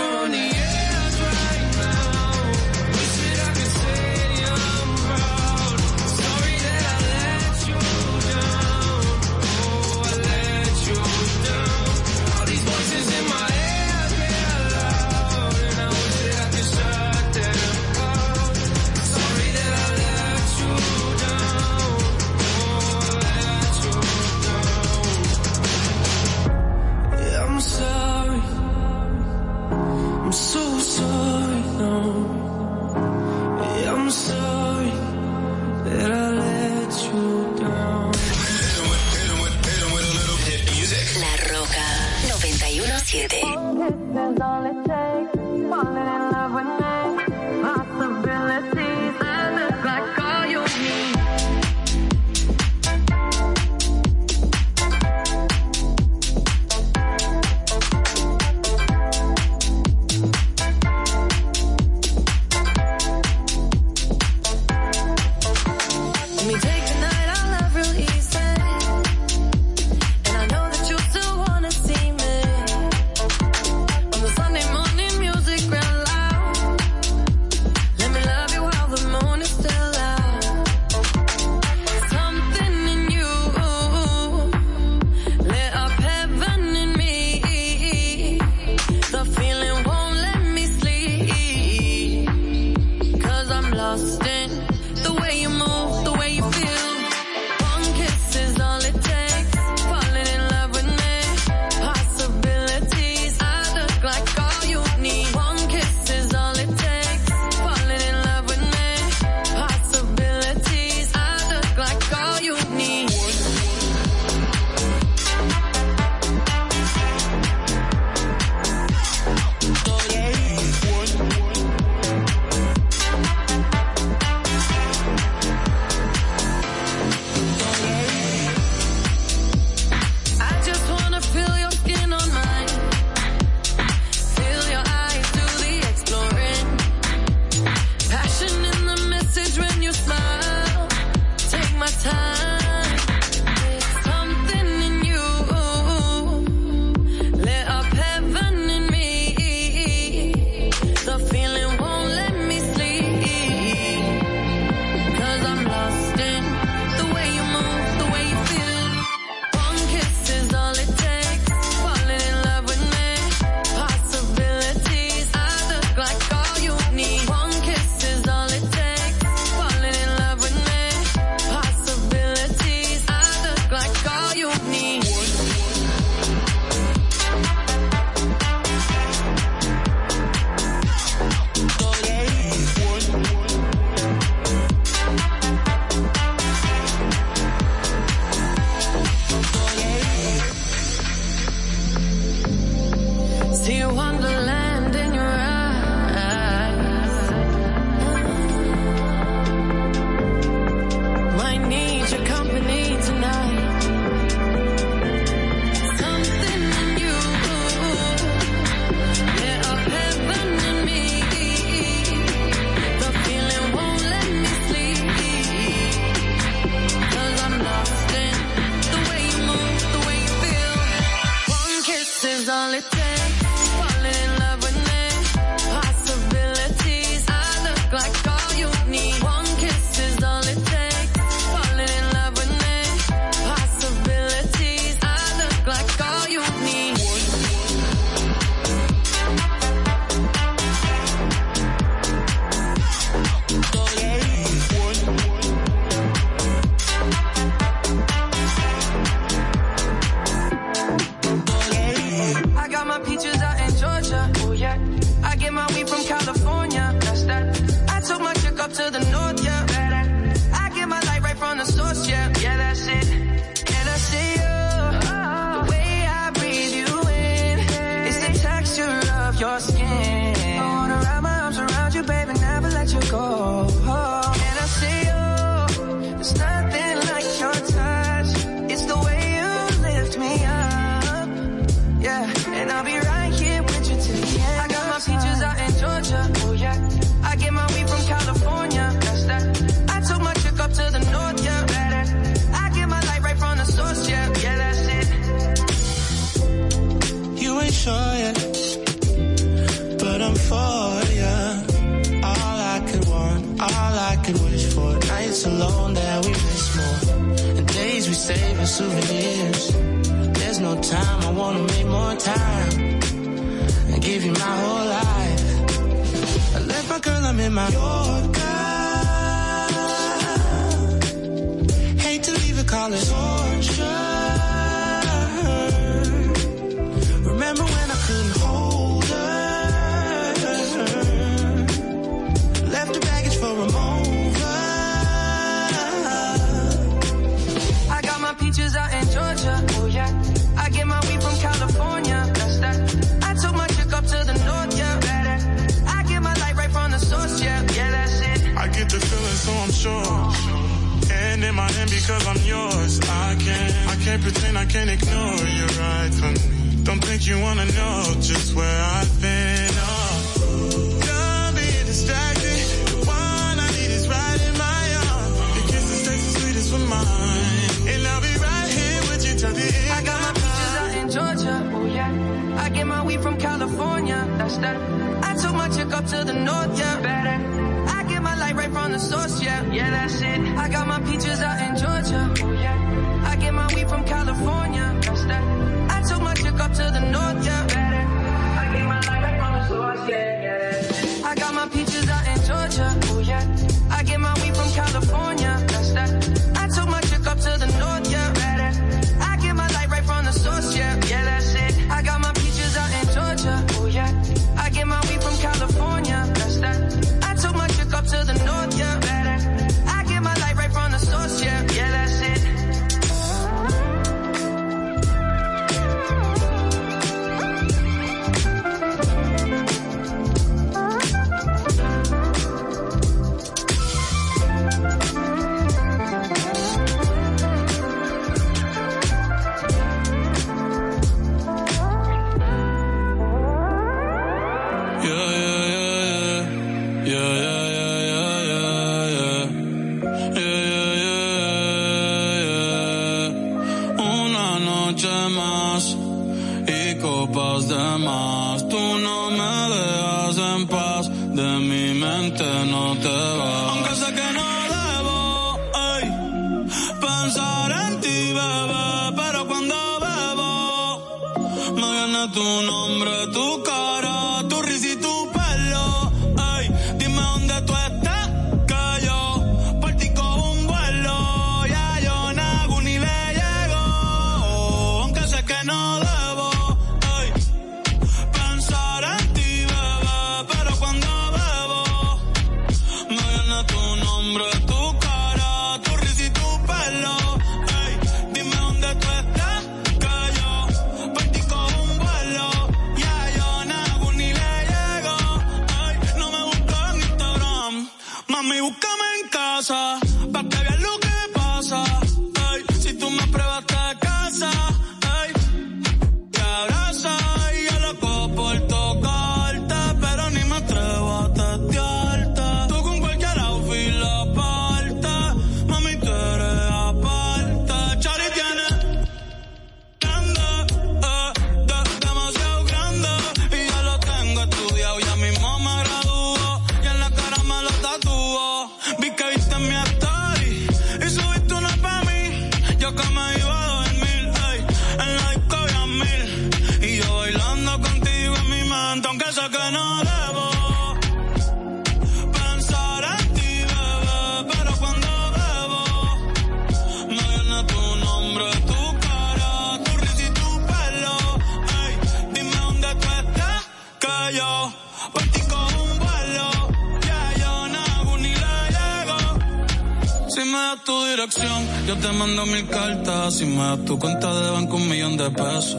tu cuenta de banco, un millón de pesos.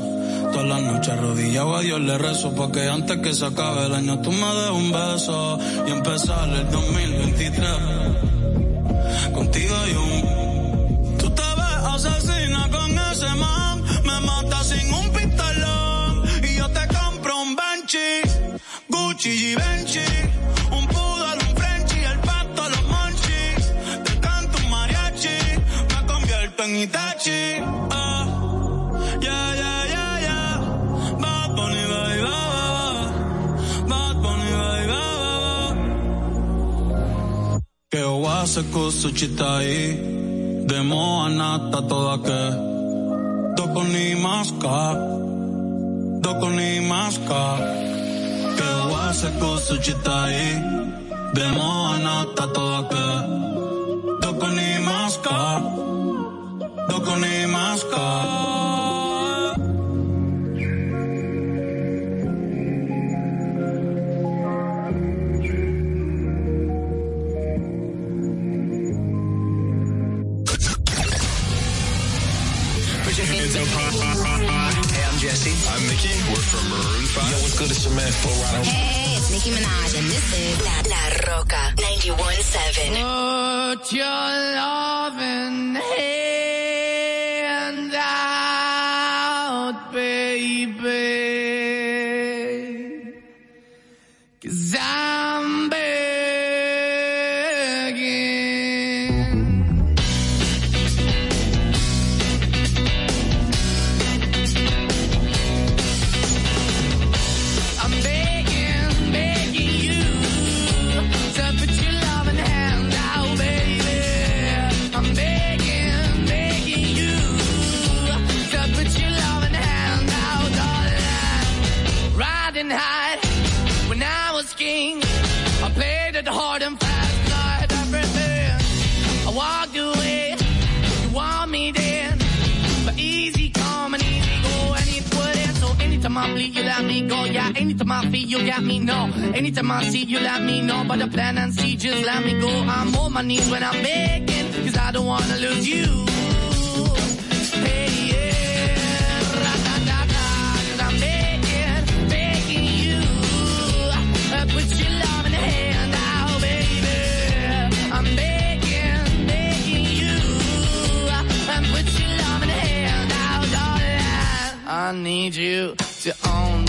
Todas las noches arrodillado a Dios le rezo porque antes que se acabe el año tú me des un beso y empezar el 2023 contigo y un tú te ves asesina con ese man me mata sin un pistolón y yo te compro un Benchi Gucci y Benchi en Itachi. Ah, yeah, yeah, yeah, yeah. Bad Bunny, Que chitai. De moa nata toda que. Toco ni masca. Toco ni. Que oase cosa chitai. De moa nata toda que. Doko Put your hands up. Hey, I'm Jesse. I'm Mickey. We're from Maroon 5. Yo, what's good? It's your man, Flo Rida. Hey, it's Nicki Minaj, and this is La, La Rocka 91.7. Put your loving hand Yeah, feet, you got me, no. Anytime I see, you let me know. But the plan and see, just let me go. I'm on my knees when I'm begging, cause I don't wanna lose you. Hey, yeah, ra-da-da-da, 'cause I'm begging, begging you. Uh, Put your love in the hand out, baby. I'm begging, begging you. And put your love in the hand out, darling. I need you to understand.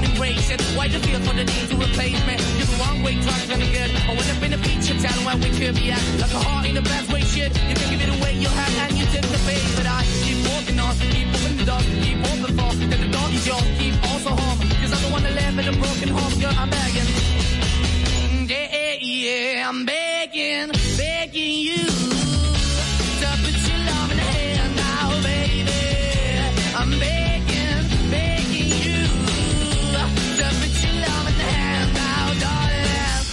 Good, she don't. Why the feel for the need to replace me? You're the wrong way, trying to good. I went up in the feature, telling where we could be at. Like a heart in the best way, shit. You can give it away, you have, and you took the bait. But I keep walking on, keep moving the dog, keep open for. That the dog is yours, keep also home. Cause I'm the one that live in a broken home, girl, I'm begging. Mm, yeah, yeah, I'm begging, begging you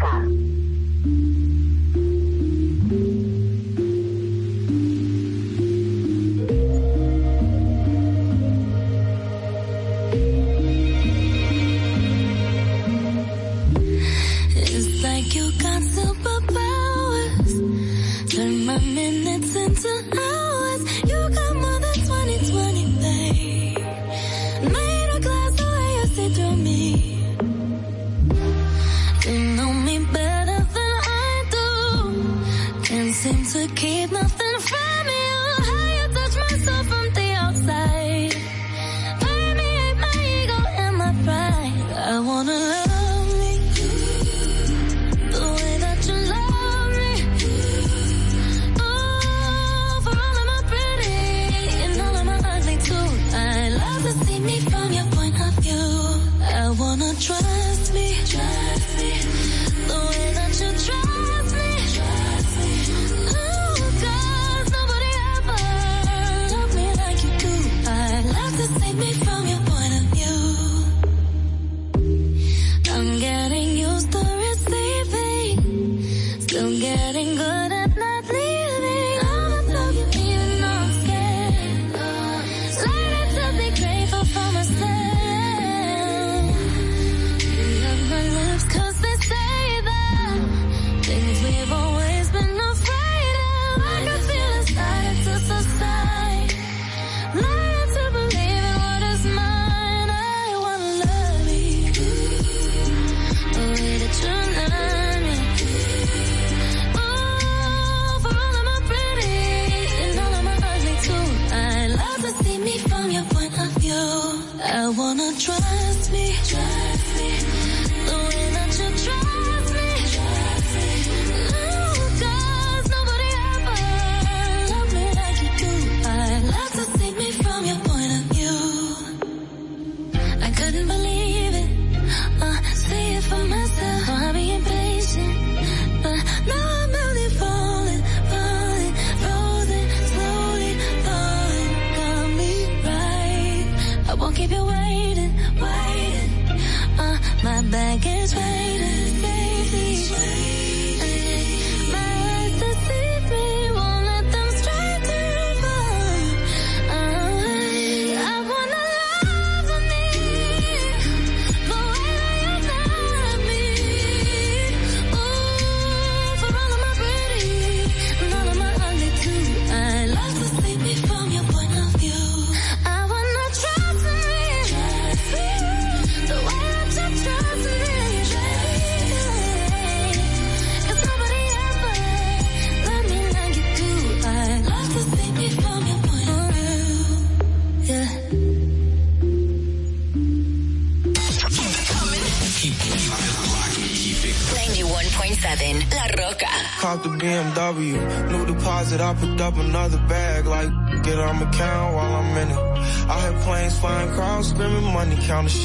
Rocka.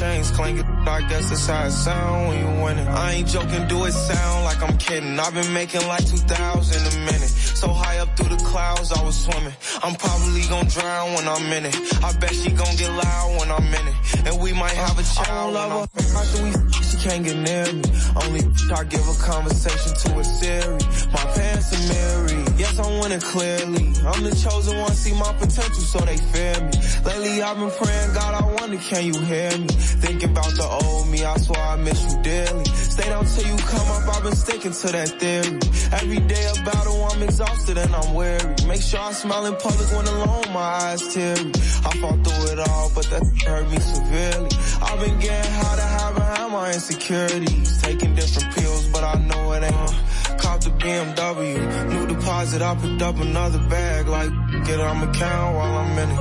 Chains, clanking, I guess that's how it sound when you winning. I ain't joking, do it sound like I'm kidding. I've been making like 2,000 a minute. So high up through the clouds, I was swimming. I'm probably gonna drown when I'm in it. I bet she gonna get loud when I'm in it. And we might have a child. I love her. After we f- she can't get near me. Only I give a conversation to a Siri. My parents are married. Yes, I'm winning clearly. I'm the chosen one, see my potential, so they fear me. Lately I've been praying, God, I wonder, can you hear me? Thinking about the old me, I swear I miss you dearly. Stay down till you come up, I've been sticking to that theory. Every day a battle, I'm exhausted and I'm weary. Make sure I smile in public when alone, my eyes teary. I fought through it all, but that hurt me severely. I've been getting how to behind my insecurities. Taking different pills, but I know it ain't. Caught the BMW, new deposit, I picked up another bag, like, get on my count while I'm in it.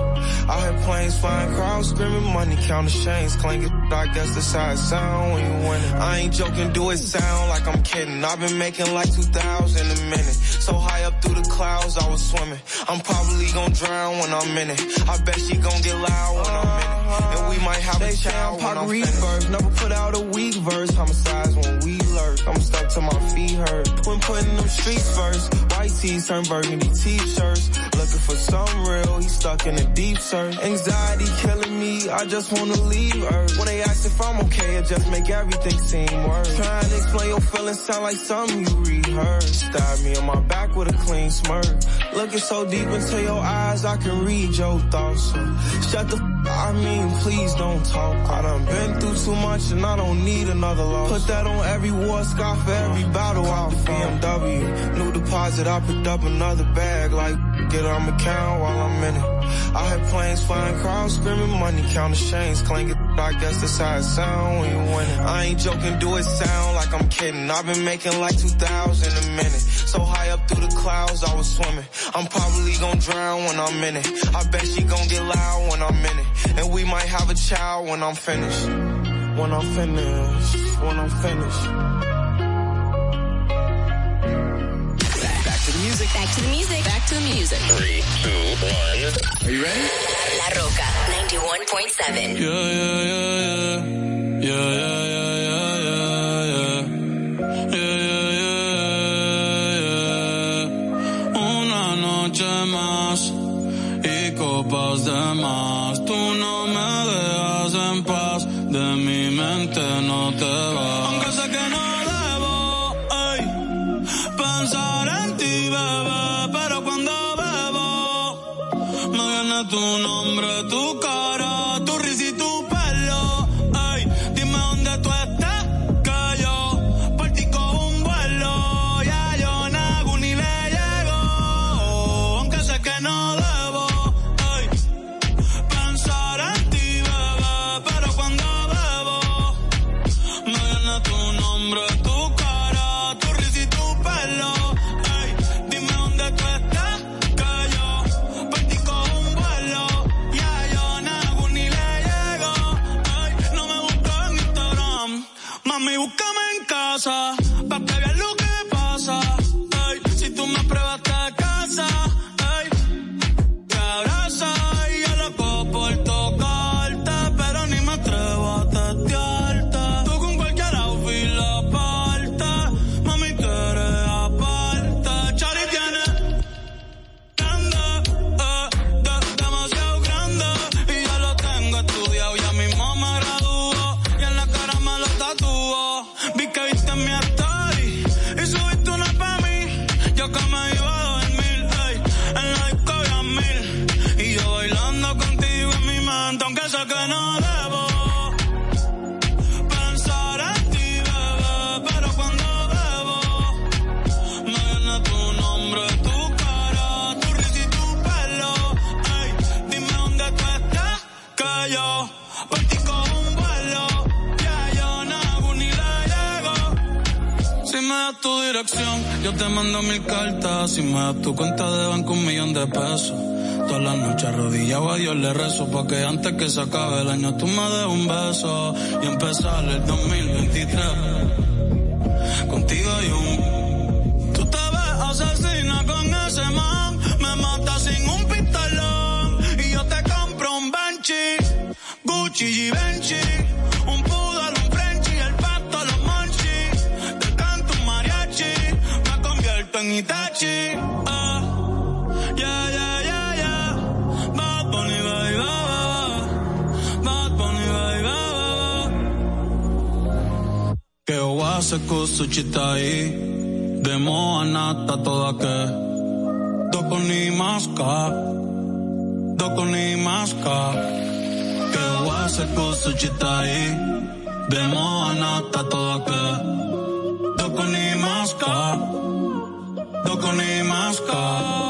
I hear planes flying, crowds screaming, money counting chains, clanking, I guess that's how it sound when you win it. I ain't joking, do it sound like I'm kidding. I've been making like 2,000 a minute. So high up through the clouds, I was swimming. I'm probably gonna drown when I'm in it. I bet she gonna get loud when I'm in it. And we might have a child when I'm finished. Never put out a weak verse, homicides when we lurk. I'm stuck to my feet hurt. When putting them streets first, white tees turn burgundy t-shirts. Looking for some real, he stuck in a deep search. Anxiety killing me, I just wanna leave Earth. When they ask if I'm okay, it just make everything seem worse. Trying to explain your feelings sound like something you rehearsed. Stab me on my back with a clean smirk. Looking so deep into your eyes, I can read your thoughts. Shut the I mean, please don't talk. I done been through too much and I don't need another loss. Put that on every war don't every bottle out BMW. New deposit, I picked up another bag. Like, get on my count while I'm in it. I had planes flying, crowds screaming, money counting chains clanking. I guess that's how it sound when you win it. I ain't joking, do it sound like I'm kidding. I've been making like 2,000 a minute. So high up through the clouds, I was swimming. I'm probably gonna drown when I'm in it. I bet she gonna get loud when I'm in it. And we might have a child when I'm finished. When I'm finished. When I'm finished music. Back to the music. Back to the music. Three, two, one. Are you ready? La Rocka 91.7. yeah, yeah, yeah. Yeah, yeah, yeah. yeah. casa, pa' que veas lo que pasa. Hey, si tú me pruebas, te casa. Yo te mando mil cartas y me das tu cuenta de banco un millón de pesos. Todas las noches arrodillado a Dios le rezo porque antes que se acabe el año tú me des un beso y empezar el 2023 contigo y un... Tú te ves asesina con ese man, me mata sin un pistolón y yo te compro un Benchi, Gucci y Benchi. Ah. ni chita ahí. De toda que. Ni maska. Doko ni maska. Que o hace cosa chita ahí. De toda que. Ni con e Imasco.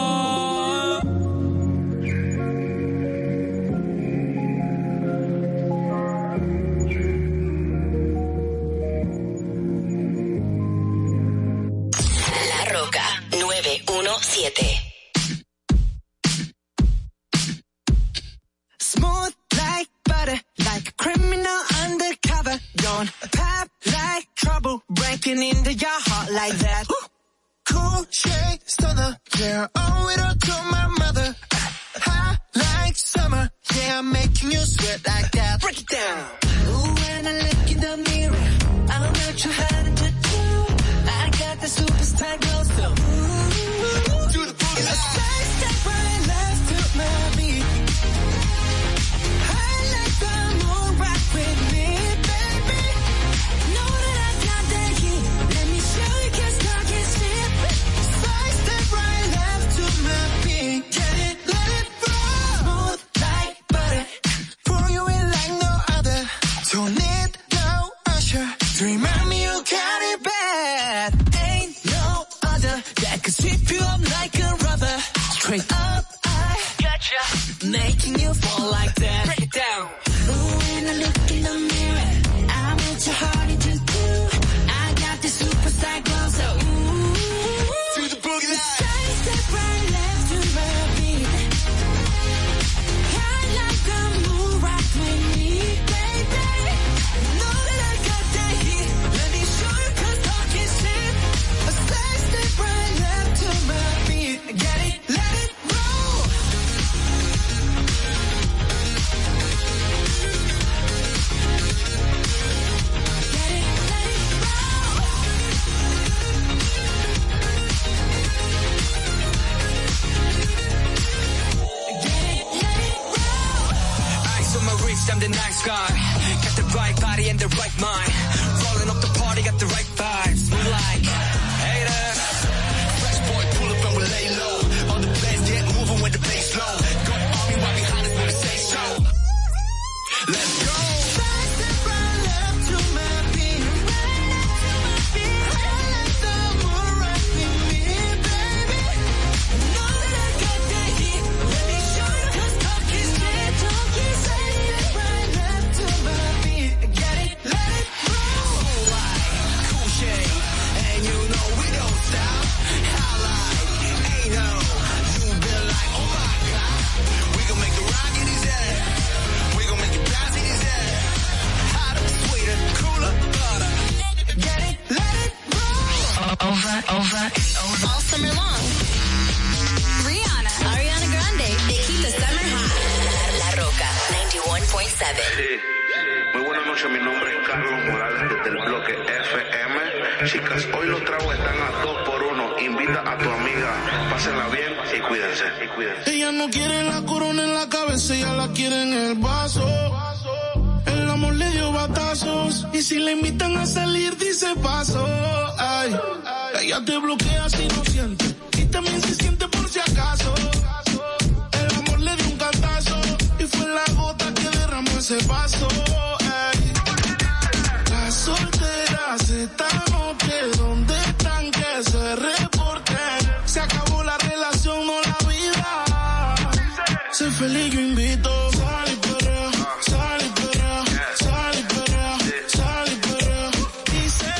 Feliz, yo invito. Sal y perrea, sal y perrea, sal y perrea, sal y perrea. Dice,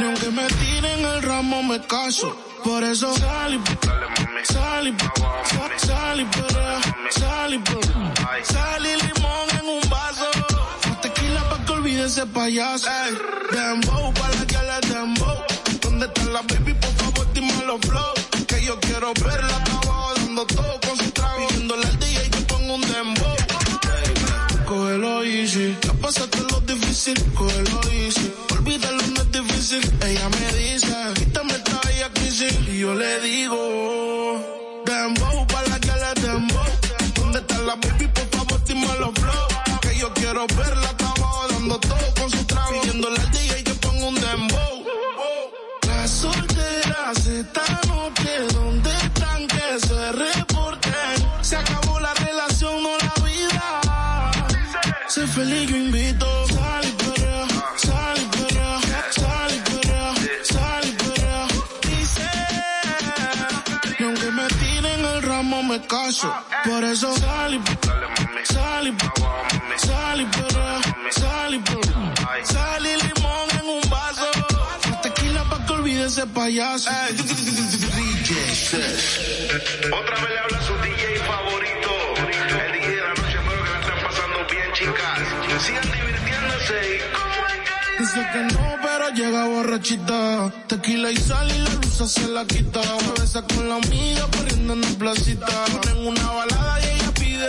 ni aunque me tiren el ramo me caso. Por eso sal y sal y sal- y perrea, sal y perrea. Sal y limón en un vaso. Más tequila pa' que olvide ese payaso. Ey, dembow, pa' la que le dembow. ¿Dónde está la baby? Por favor, dime los flow. Que yo quiero verla acá abajo dando todo con su DJ que ponga un dembow. Cógelo easy. Ya pasaste lo difícil, cógelo easy. Olvídalo, no es difícil. Ella me dice, quítame esta bella crisis. Y yo le digo, dembow, pa' la que le dembow. ¿Dónde está la baby? Por favor, dime los flow. Que yo quiero verla abajo dando todo con su trago. Pidiéndole al DJ que ponga un dembow. Las solteras esta noche, Feliz, yo invito. Sal y perrea, sal y perrea, sal y perrea, sal y perrea. Dice, y aunque me tiren el ramo me caso. Por eso sal y sal y sal y perrea, sal y perrea. Sal y limón en un vaso. Tequila pa' que olvide ese payaso. Otra vez le habla Que no, pero llega borrachita. Tequila y sal y la luz se la quita. Me besa con la amiga corriendo en la placita. Ponen una balada y ella pide.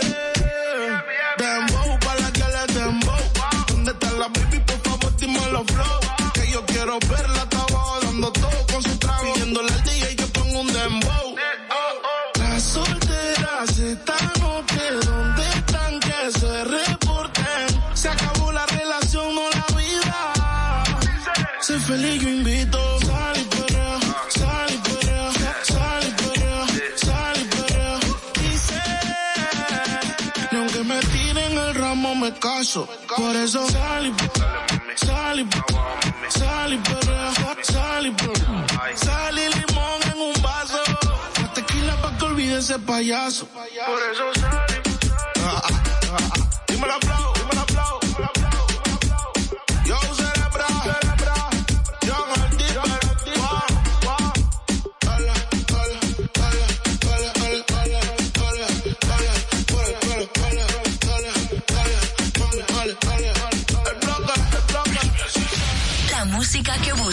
Dembow, pa' la que le dembow. ¿Dónde está la baby? Por favor, dime los flow. Que yo quiero verla abajo dando todo con su Feliz, yo invito. Sal y perrea, sal y perrea, sal y perrea, sal y perrea. Dice, y aunque me tiren el ramo me caso. Por eso sal y sal y sal y perrea, sal y perrea. Sal y limón en un vaso. Más tequila pa' que olvide ese payaso. Por eso sal y Dímelo flow, dímelo flow, dímelo flow,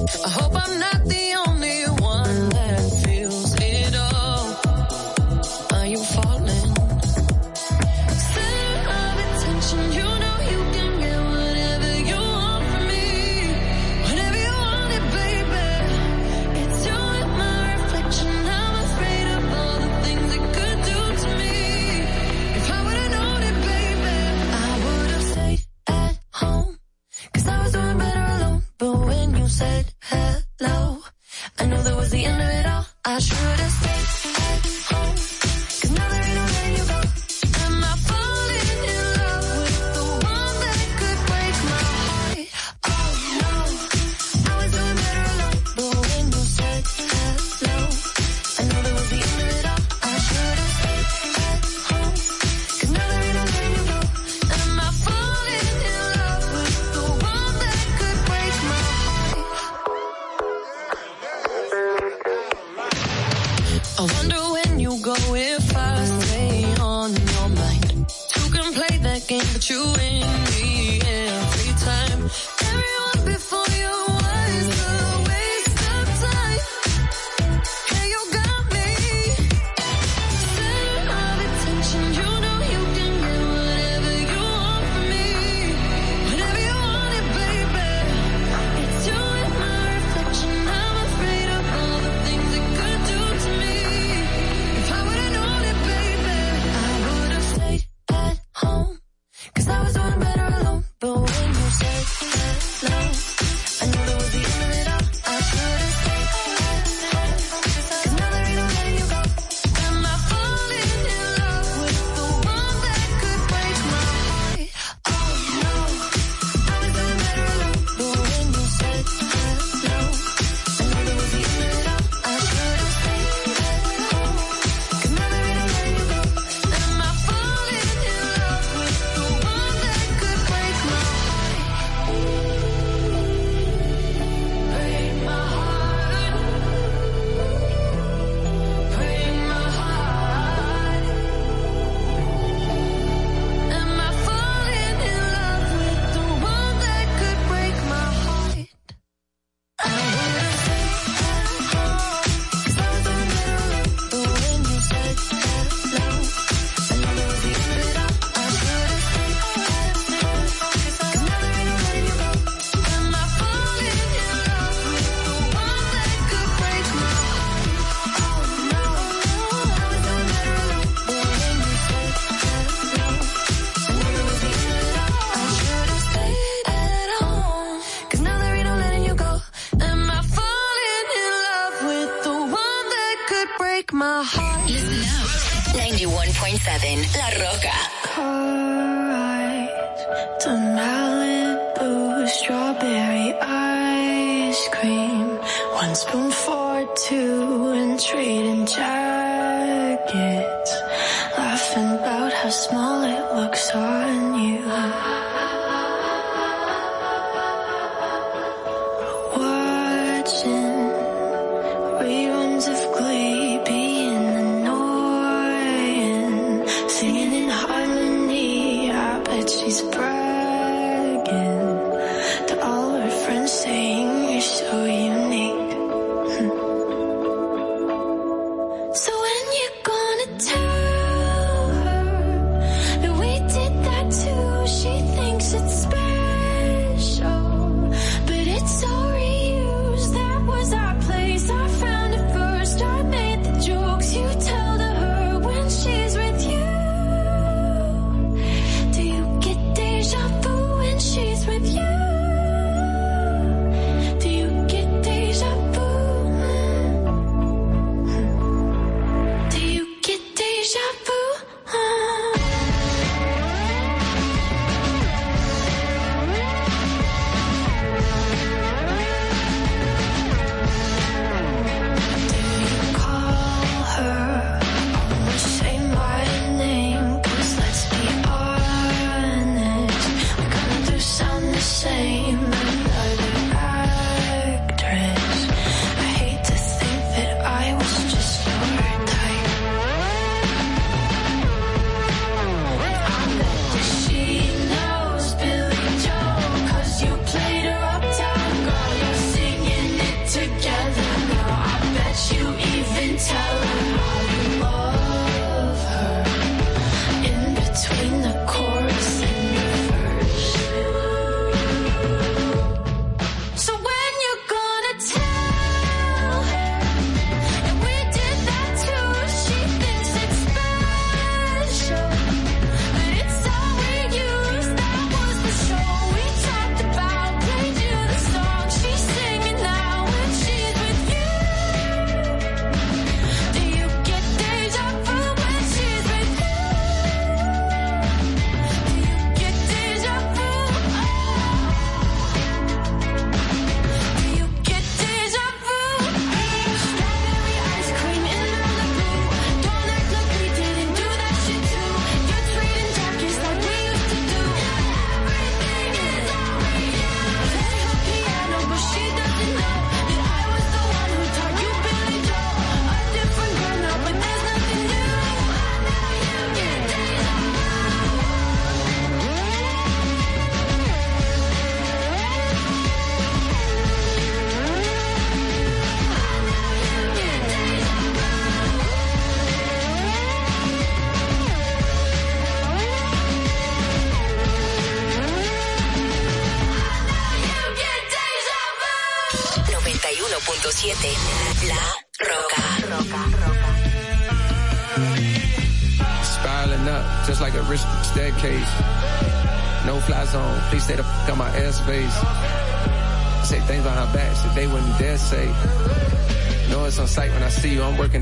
I hope I'm not said hello. I knew that was the end of it all. I should've stayed.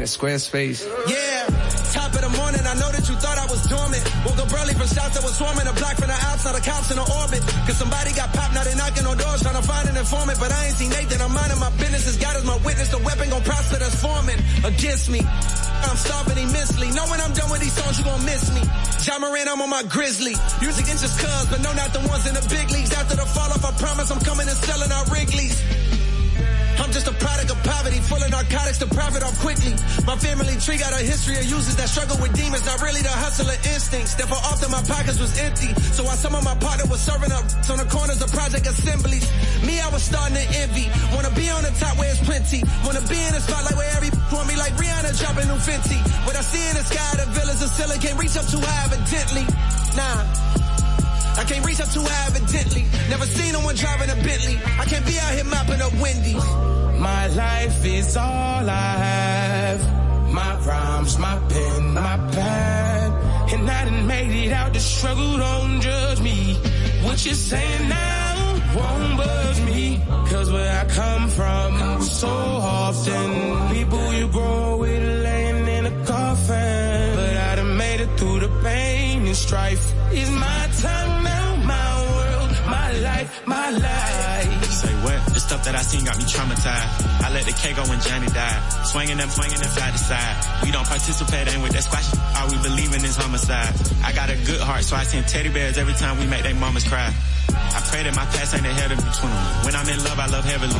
Squarespace. Yeah, top of the morning, I know that you thought I was dormant. Woke up early from shots that was swarming, a block from the outside, the cops in the orbit. Cause somebody got popped, now they knocking on doors trying to find an informant. But I ain't seen Nathan, I'm minding my business. As God is my witness, the weapon gon' prosper that's forming against me. I'm starving immensely. Know when I'm done with these songs, you gon' miss me. Ja Morant, I'm on my grizzly. Music ain't just cuz, but no, not the ones in the big leagues. After the fall off, I promise I'm coming and selling out Wrigley's. Product of poverty, full of narcotics to profit off quickly. My family tree got a history of users that struggle with demons, not really the hustler instincts. Therefore, often my pockets was empty. So while some of my partner was serving up on the corners of project assemblies, me, I was starting to envy. Wanna be on the top where it's plenty. Wanna be in the spotlight where every want me like Rihanna dropping new Fenty. What I see in the sky, the villas of ceiling can't reach up too high evidently. Nah. I can't reach up too high evidently. Never seen no one driving a Bentley. I can't be out here mopping up Wendy's. My life is all I have. My rhymes, my pen, my pad. And I done made it out the struggle, don't judge me. What you saying now won't budge me. Cause where I come from, so often, people you grow with laying in a coffin. But I done made it through the pain and strife. It's my time now, my life, my life. Say what? The stuff that I seen got me traumatized. I let the K go when Johnny died. Swinging them, swinging them fly to side. We don't participate, in with that squash. All we believe in is homicide. I got a good heart, so I send teddy bears every time we make they mamas cry. I pray that my past ain't ahead of me, 21. When I'm in love, I love heavily.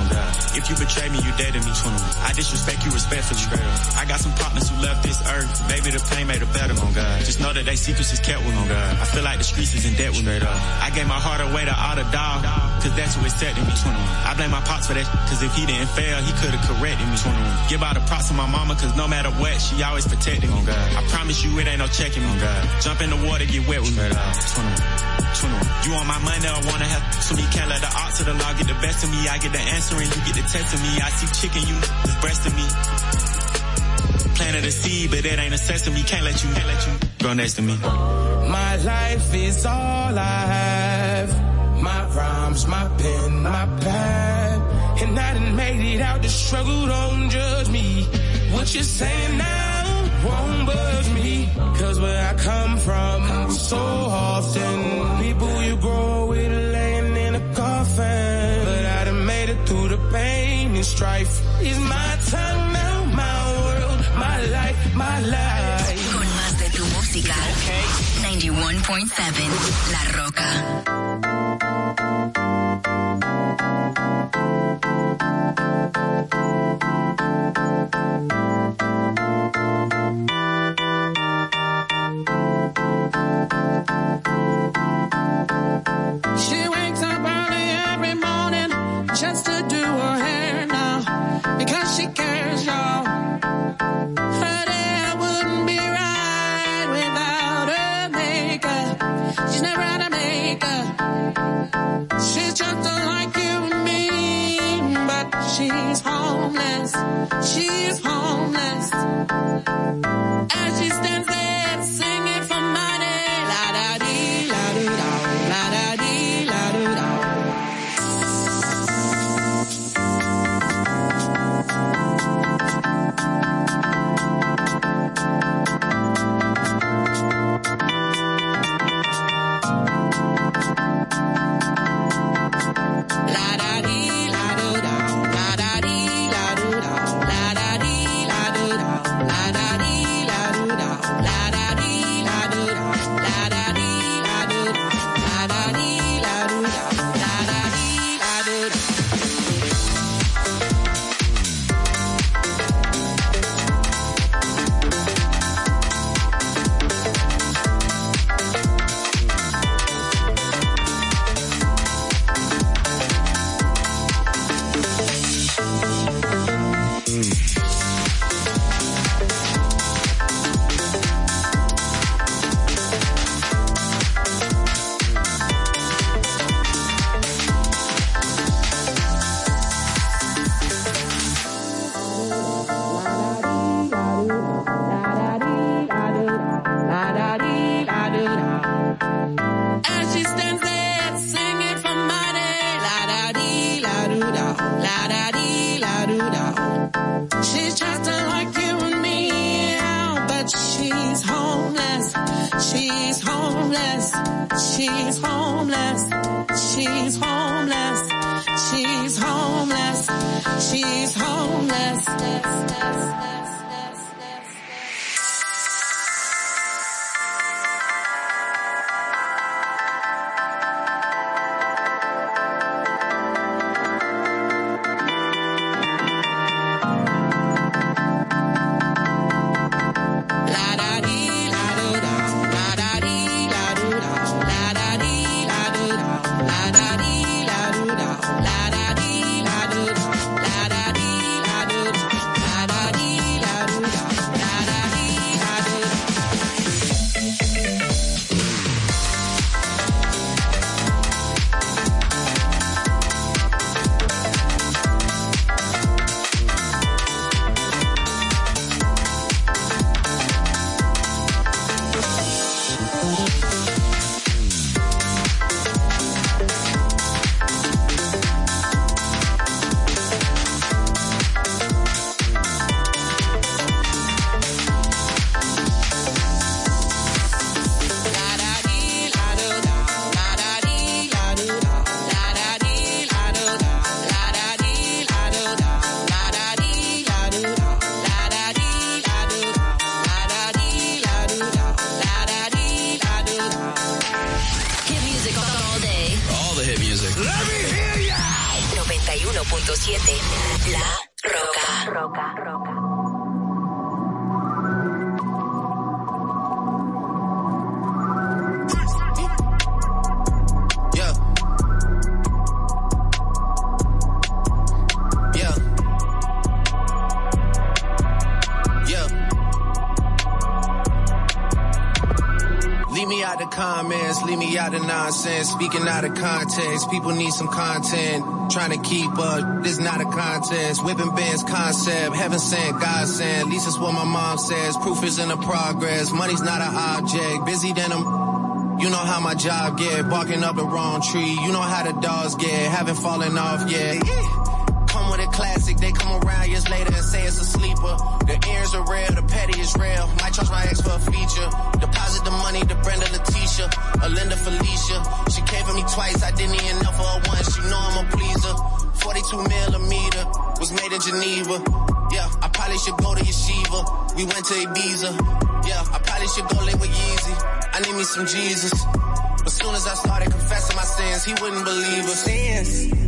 If you betray me, you dead to me, 21. I disrespect you respectfully. I got some partners who left this earth. Maybe the pain made it better, on God. Just know that they secrets is kept with me, God. I feel like the streets is in debt with me. I gave my heart away to all the dog, cause that's who accepted me, 21. I blame my pops for that, cause if he didn't fail, he could've corrected me, 21. Give all the props to my mama, cause no matter what, she always protected me, God. I promise you it ain't no checking me, God. Jump in the water, get wet with me, 21. 21. You want my money I wanna have so me? Can't let the odds of the law get the best of me. I get the answer and you get the test of me. I see chicken, you is breast of me. Planted a seed, but it ain't a sesame. Can't let you, can't let you grow next to me. My life is all I have. Rhymes, my pen, my pad. And I done made it out the struggle, don't judge me. What you're saying now won't budge me. Cause where I come from, so often, people you grow with laying in a coffin. But I done made it through the pain and strife. It's my time now, my world, my life, my life. 91.7 La Rocka. She wakes up early every morning just to do her hair now because she cares, y'all. She's just alike you and me, but she's homeless. She's homeless. As she stands there singing Leave me out the comments, leave me out the nonsense, speaking out of context. People need some content, trying to keep up. This not a contest. Whipping bands concept, heaven sent, God sent. At least that's what my mom says. Proof is in the progress. Money's not an object. Busy than I'm you know how my job get, barking up the wrong tree. You know how the dogs get, haven't fallen off yet. Yeah. They come around years later and say it's a sleeper. The ears are real, the petty is real. Might charge my ex for a feature. Deposit the money to Brenda Letitia, Alinda Felicia. She came for me twice, I didn't even know for her once. She know I'm a pleaser. 42 millimeter was made in Geneva. Yeah, I probably should go to Yeshiva. We went to Ibiza. Yeah, I probably should go live with Yeezy. I need me some Jesus. But soon as I started confessing my sins, he wouldn't believe us. Sins.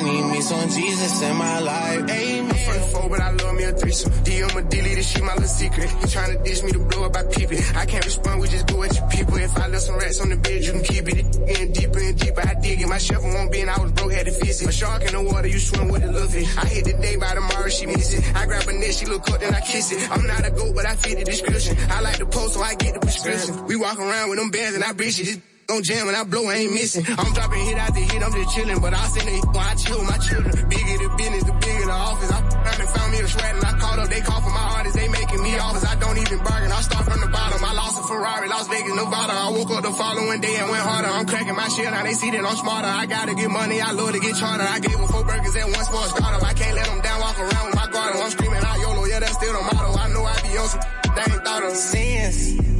I need me some Jesus in my life. Amen. Front four, but I love me a threesome. DM a delete this shit, my little secret. You tryna dish me to blow up by peeping. I can't respond, we just go at your people. If I left some rats on the bed, you can keep it. It Getting deeper and deeper, I dig it. My shovel won't be, and I was broke, had to fix it. A shark in the water, you swim with a fish. I hit the day by tomorrow, she miss it. I grab a net, she look up, then I kiss it. I'm not a goat, but I fit the description. I like the post, so I get the prescription. We walk around with them bands and I breach it. Don't jam and I blow, I ain't missing. I'm dropping hit after hit, I'm just chilling. But I send it when I chill my children. Bigger the business, the bigger the office. I around and found me a sweat and I called up. They call for my artists, they making me offers. I don't even bargain, I start from the bottom. I lost a Ferrari, Las Vegas, Nevada. I woke up the following day and went harder. I'm cracking my shit, now they see that I'm smarter. I gotta get money, I love to get charter. I gave her four burgers at once for a startup. I can't let them down, walk around with my guard. I'm screaming out YOLO, yeah, that's still the motto. I know I be on some they ain't thought of. Sins.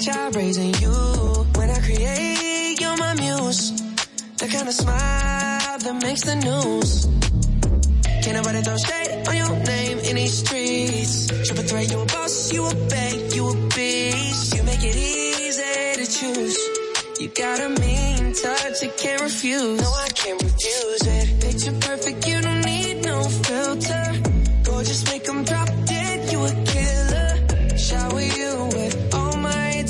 Job raising you. When I create, you're my muse. The kind of smile that makes the news. Can't nobody throw shade on your name in these streets. Triple threat, you a boss, you a bank, you a beast. You make it easy to choose. You got a mean touch, I can't refuse. No, I can't refuse it. Picture perfect, you don't need no filter. Gorgeous, make them drop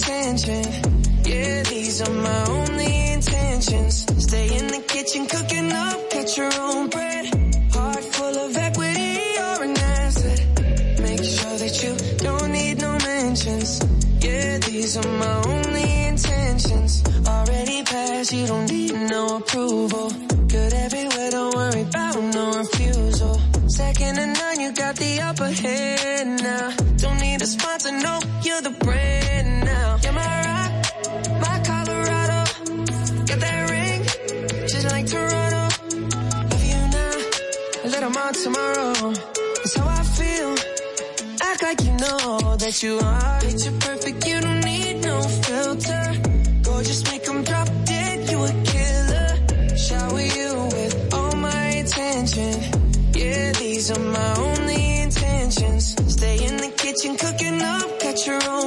attention. Yeah, these are my only intentions. Stay in the kitchen cooking up, cut your own bread. Heart full of equity, you're an asset. Make sure that you don't need no mentions. Yeah, these are my only intentions. Already passed, you don't need no approval. Good everywhere, don't worry about no refusal. Second to none, you got the upper hand more tomorrow. That's how I feel. Act like you know that you are. Picture perfect, you don't need no filter. Gorgeous, make them drop dead, you a killer. Shower you with all my attention. Yeah, these are my only intentions. Stay in the kitchen cooking up, cut your own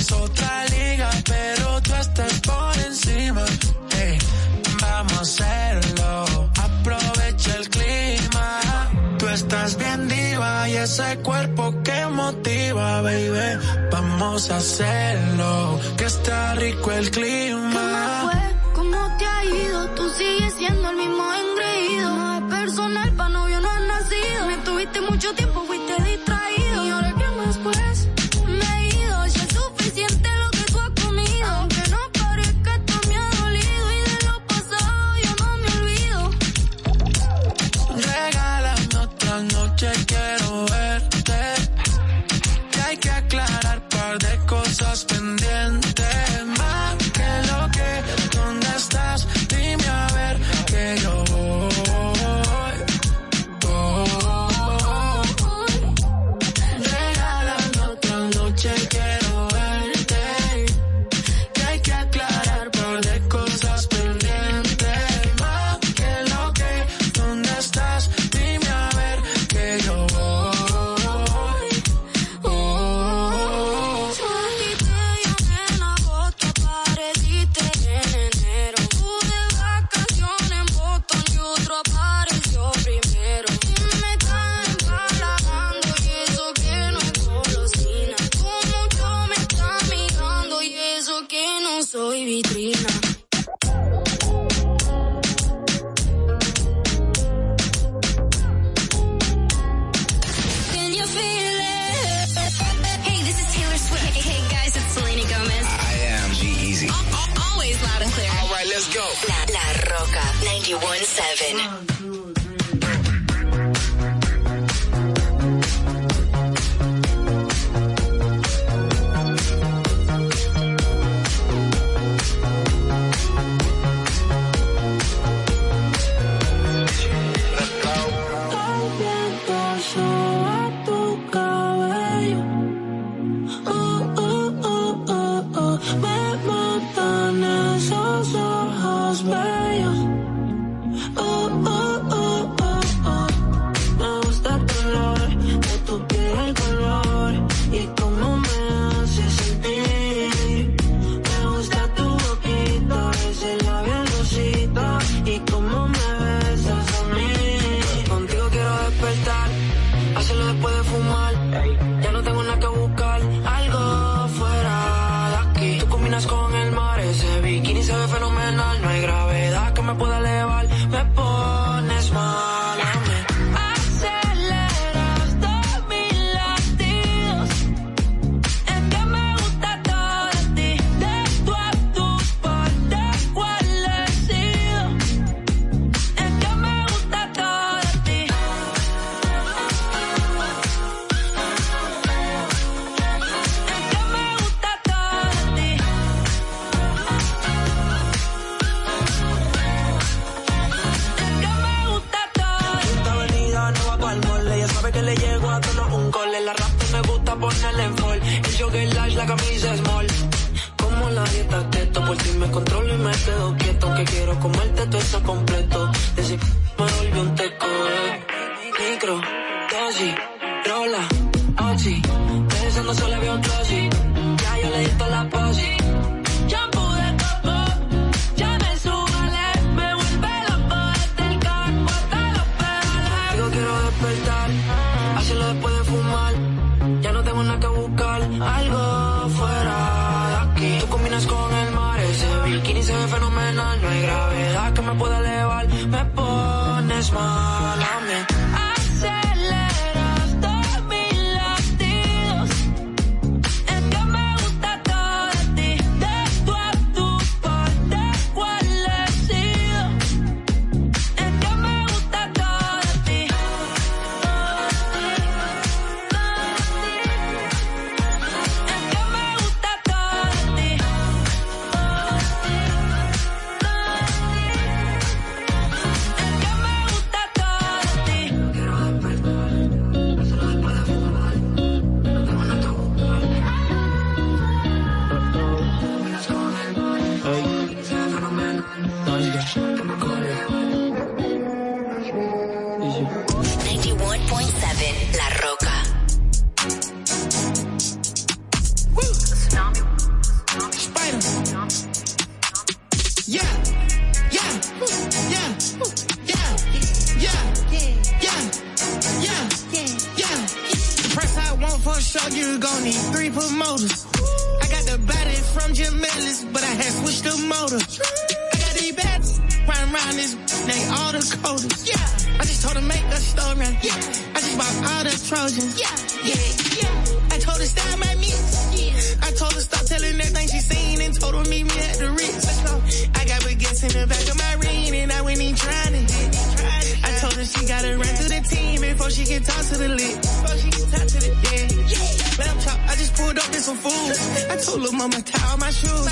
es otra liga, pero tú estás por encima. Hey, vamos a hacerlo, aprovecha el clima. Tú estás bien diva y ese cuerpo que motiva, baby. Vamos a hacerlo, que está rico el clima. ¿Cómo fue? ¿Cómo te ha ido? Tú sigues siendo el mismo engreído. No es personal, pa' novio no has nacido. Me tuviste mucho tiempo, fuiste distante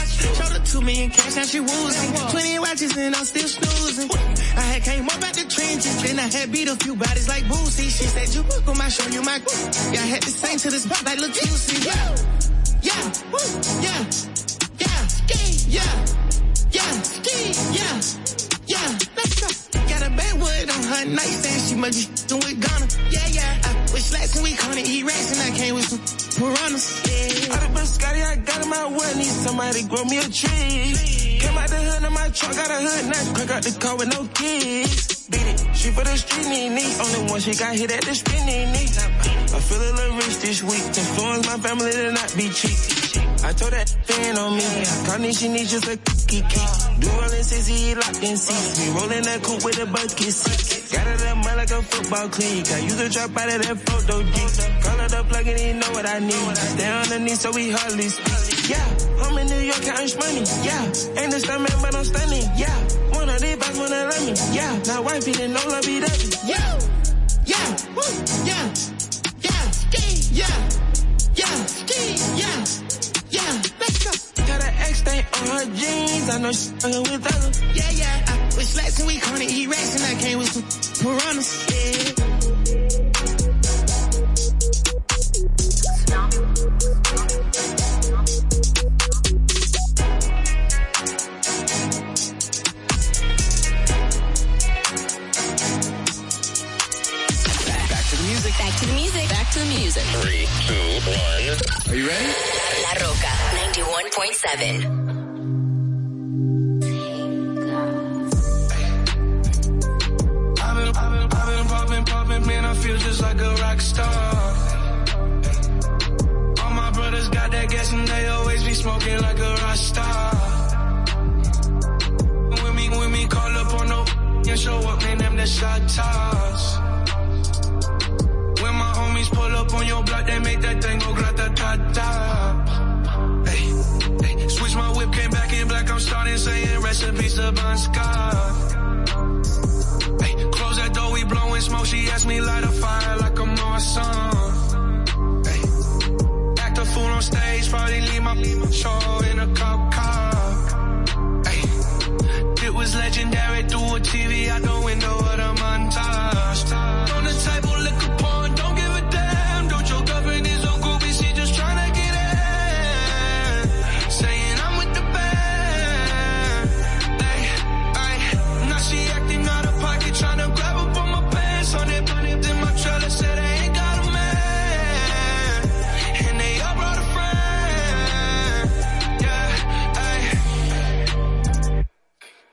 Showed her two million cash, now she woozing. Twenty watches and I'm still snoozing. I had came up out the trenches, then I had beat a few bodies like Boosie. She said you book on my show, you my Yeah, I had to sing to this pop like Lil Juicy. Yeah, yeah, woo, yeah, yeah, ski, yeah, yeah, yeah, yeah. Let's go. Got a backwood on her nightstand, she must be doing Ghana. Yeah, yeah. I with slacks and we gonna eat rats and I came with some piranhas. Yeah. Out of biscotti, I got in my way. Need somebody grow me a tree. Came out the hood in my truck, got a hood now. Crack out the car with no keys. Beat it, she for the street knee knee. Only one she got hit at the spinning knee. I feel a little rich this week. Influence my family to not be cheap. I told that fan on me. Connie, she needs just a key key. Do rolling sissy, locked in seats. We rolling that coupe with a bucket seat. Got it like a football clique. I use the drop out of that photo geek. Call it the plug and he know what I need. Stay on the underneath so we hardly speak. Yeah, I'm in New York counting money. Yeah, ain't the stuntman but I'm stunning. Yeah, one of these boys wanna love me. Yeah, now wifey didn't know love be dubby. Yeah, yeah, woo, yeah, yeah, ski, yeah, yeah, ski, yeah. Got an X stain on her jeans. I know she's fucking with others. Yeah, yeah. I with slacks and we gonna eat rats and I came with some piranhas. Yeah. Back to the music. Back to the music. Back to the music. Three, two, one. Are you ready? La Rocka 91.7. I've been, I've been, I've been popping, popping, man, I feel just like a rock star. Brothers got that gas and they always be smoking like a rock star. When me, when me call up on show up, man, them the shot toss. When my homies pull up on your block, they make that thing go grata ta ta. I'm starting saying recipes to Bon Scott. Hey, close that door, we blowing smoke. She asked me light a fire like a Morrison. Hey, act a fool on stage, probably leave my show in a cop car. Hey, it was legendary through a TV out the window of the montage.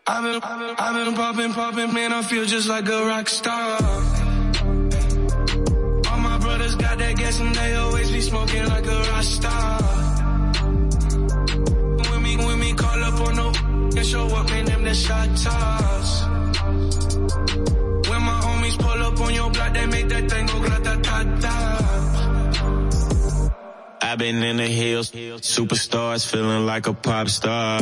I've been, I've been, popping, popping, man, I feel just like a rock star. All my brothers got that gas and they always be smoking like a rock star. When me, when me call up on no and show up, man, them the shot toss. When my homies pull up on your block, they make that thing go grata-ta-ta. I've been in the hills, superstars feeling like a pop star.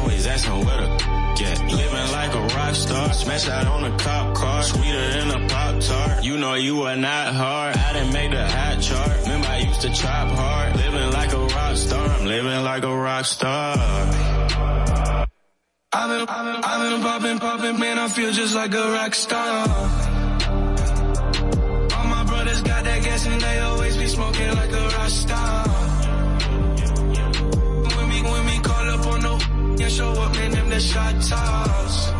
Always asking where the get. Living like a rock star, smash out on a cop car, sweeter than a pop tart. You know you are not hard, I didn't make the hot chart. Remember I used to chop hard, living like a rock star. I'm living like a rock star. I've been, I've been, I've been popping, popping, man, I feel just like a rock star. All my brothers got that gas and they always be smoking like a rock star. And show up, man, them the shot toss.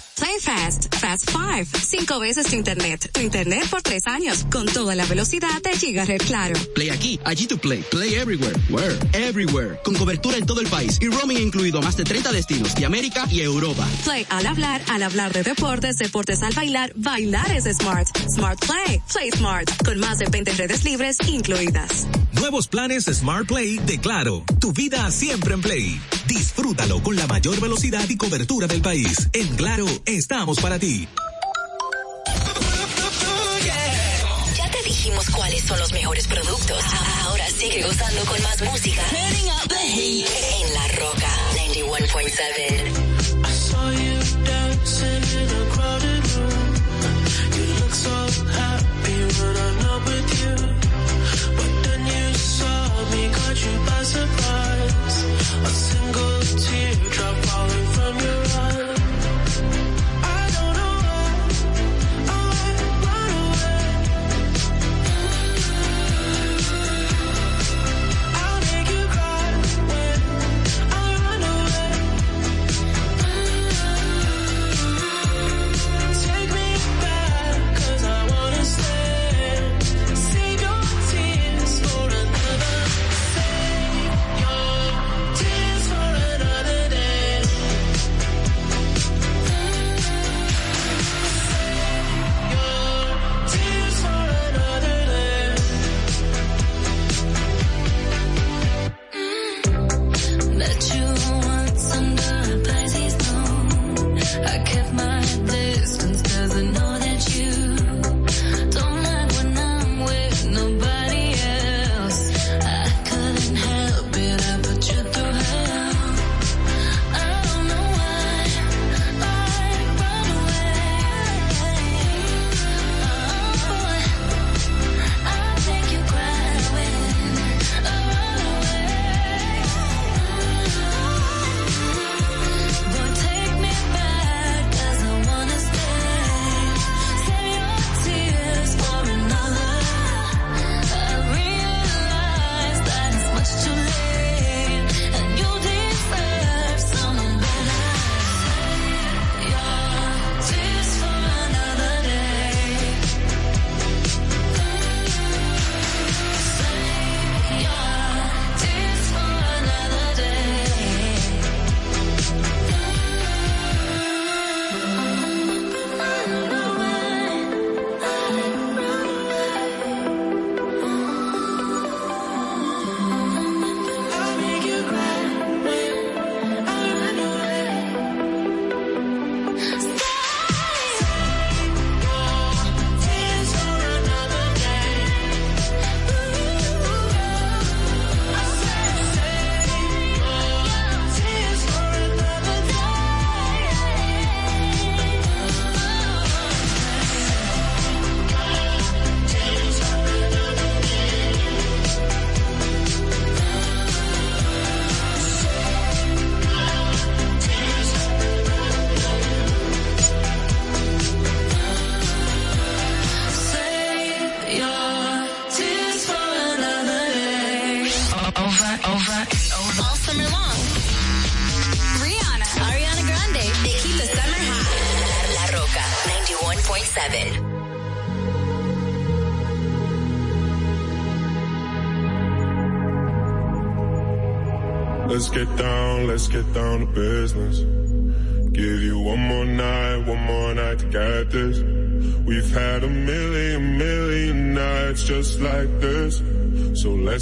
Play Fast, Fast 5, cinco veces tu internet, tu internet por tres años, con toda la velocidad de Gigaret Claro. Play aquí, allí tu play, play everywhere, where, everywhere, con cobertura en todo el país y roaming incluido a más de 30 destinos de América y Europa. Play al hablar, al hablar de deportes, deportes al bailar, bailar es smart. Smart Play, Play Smart, con más de 20 redes libres incluidas. Nuevos planes Smart Play de Claro. Tu vida siempre en Play. Disfrútalo con la mayor velocidad y cobertura del país. En Claro, estamos para ti. Ya te dijimos cuáles son los mejores productos. Ahora sigue gozando con más música. En La Roca 91.7.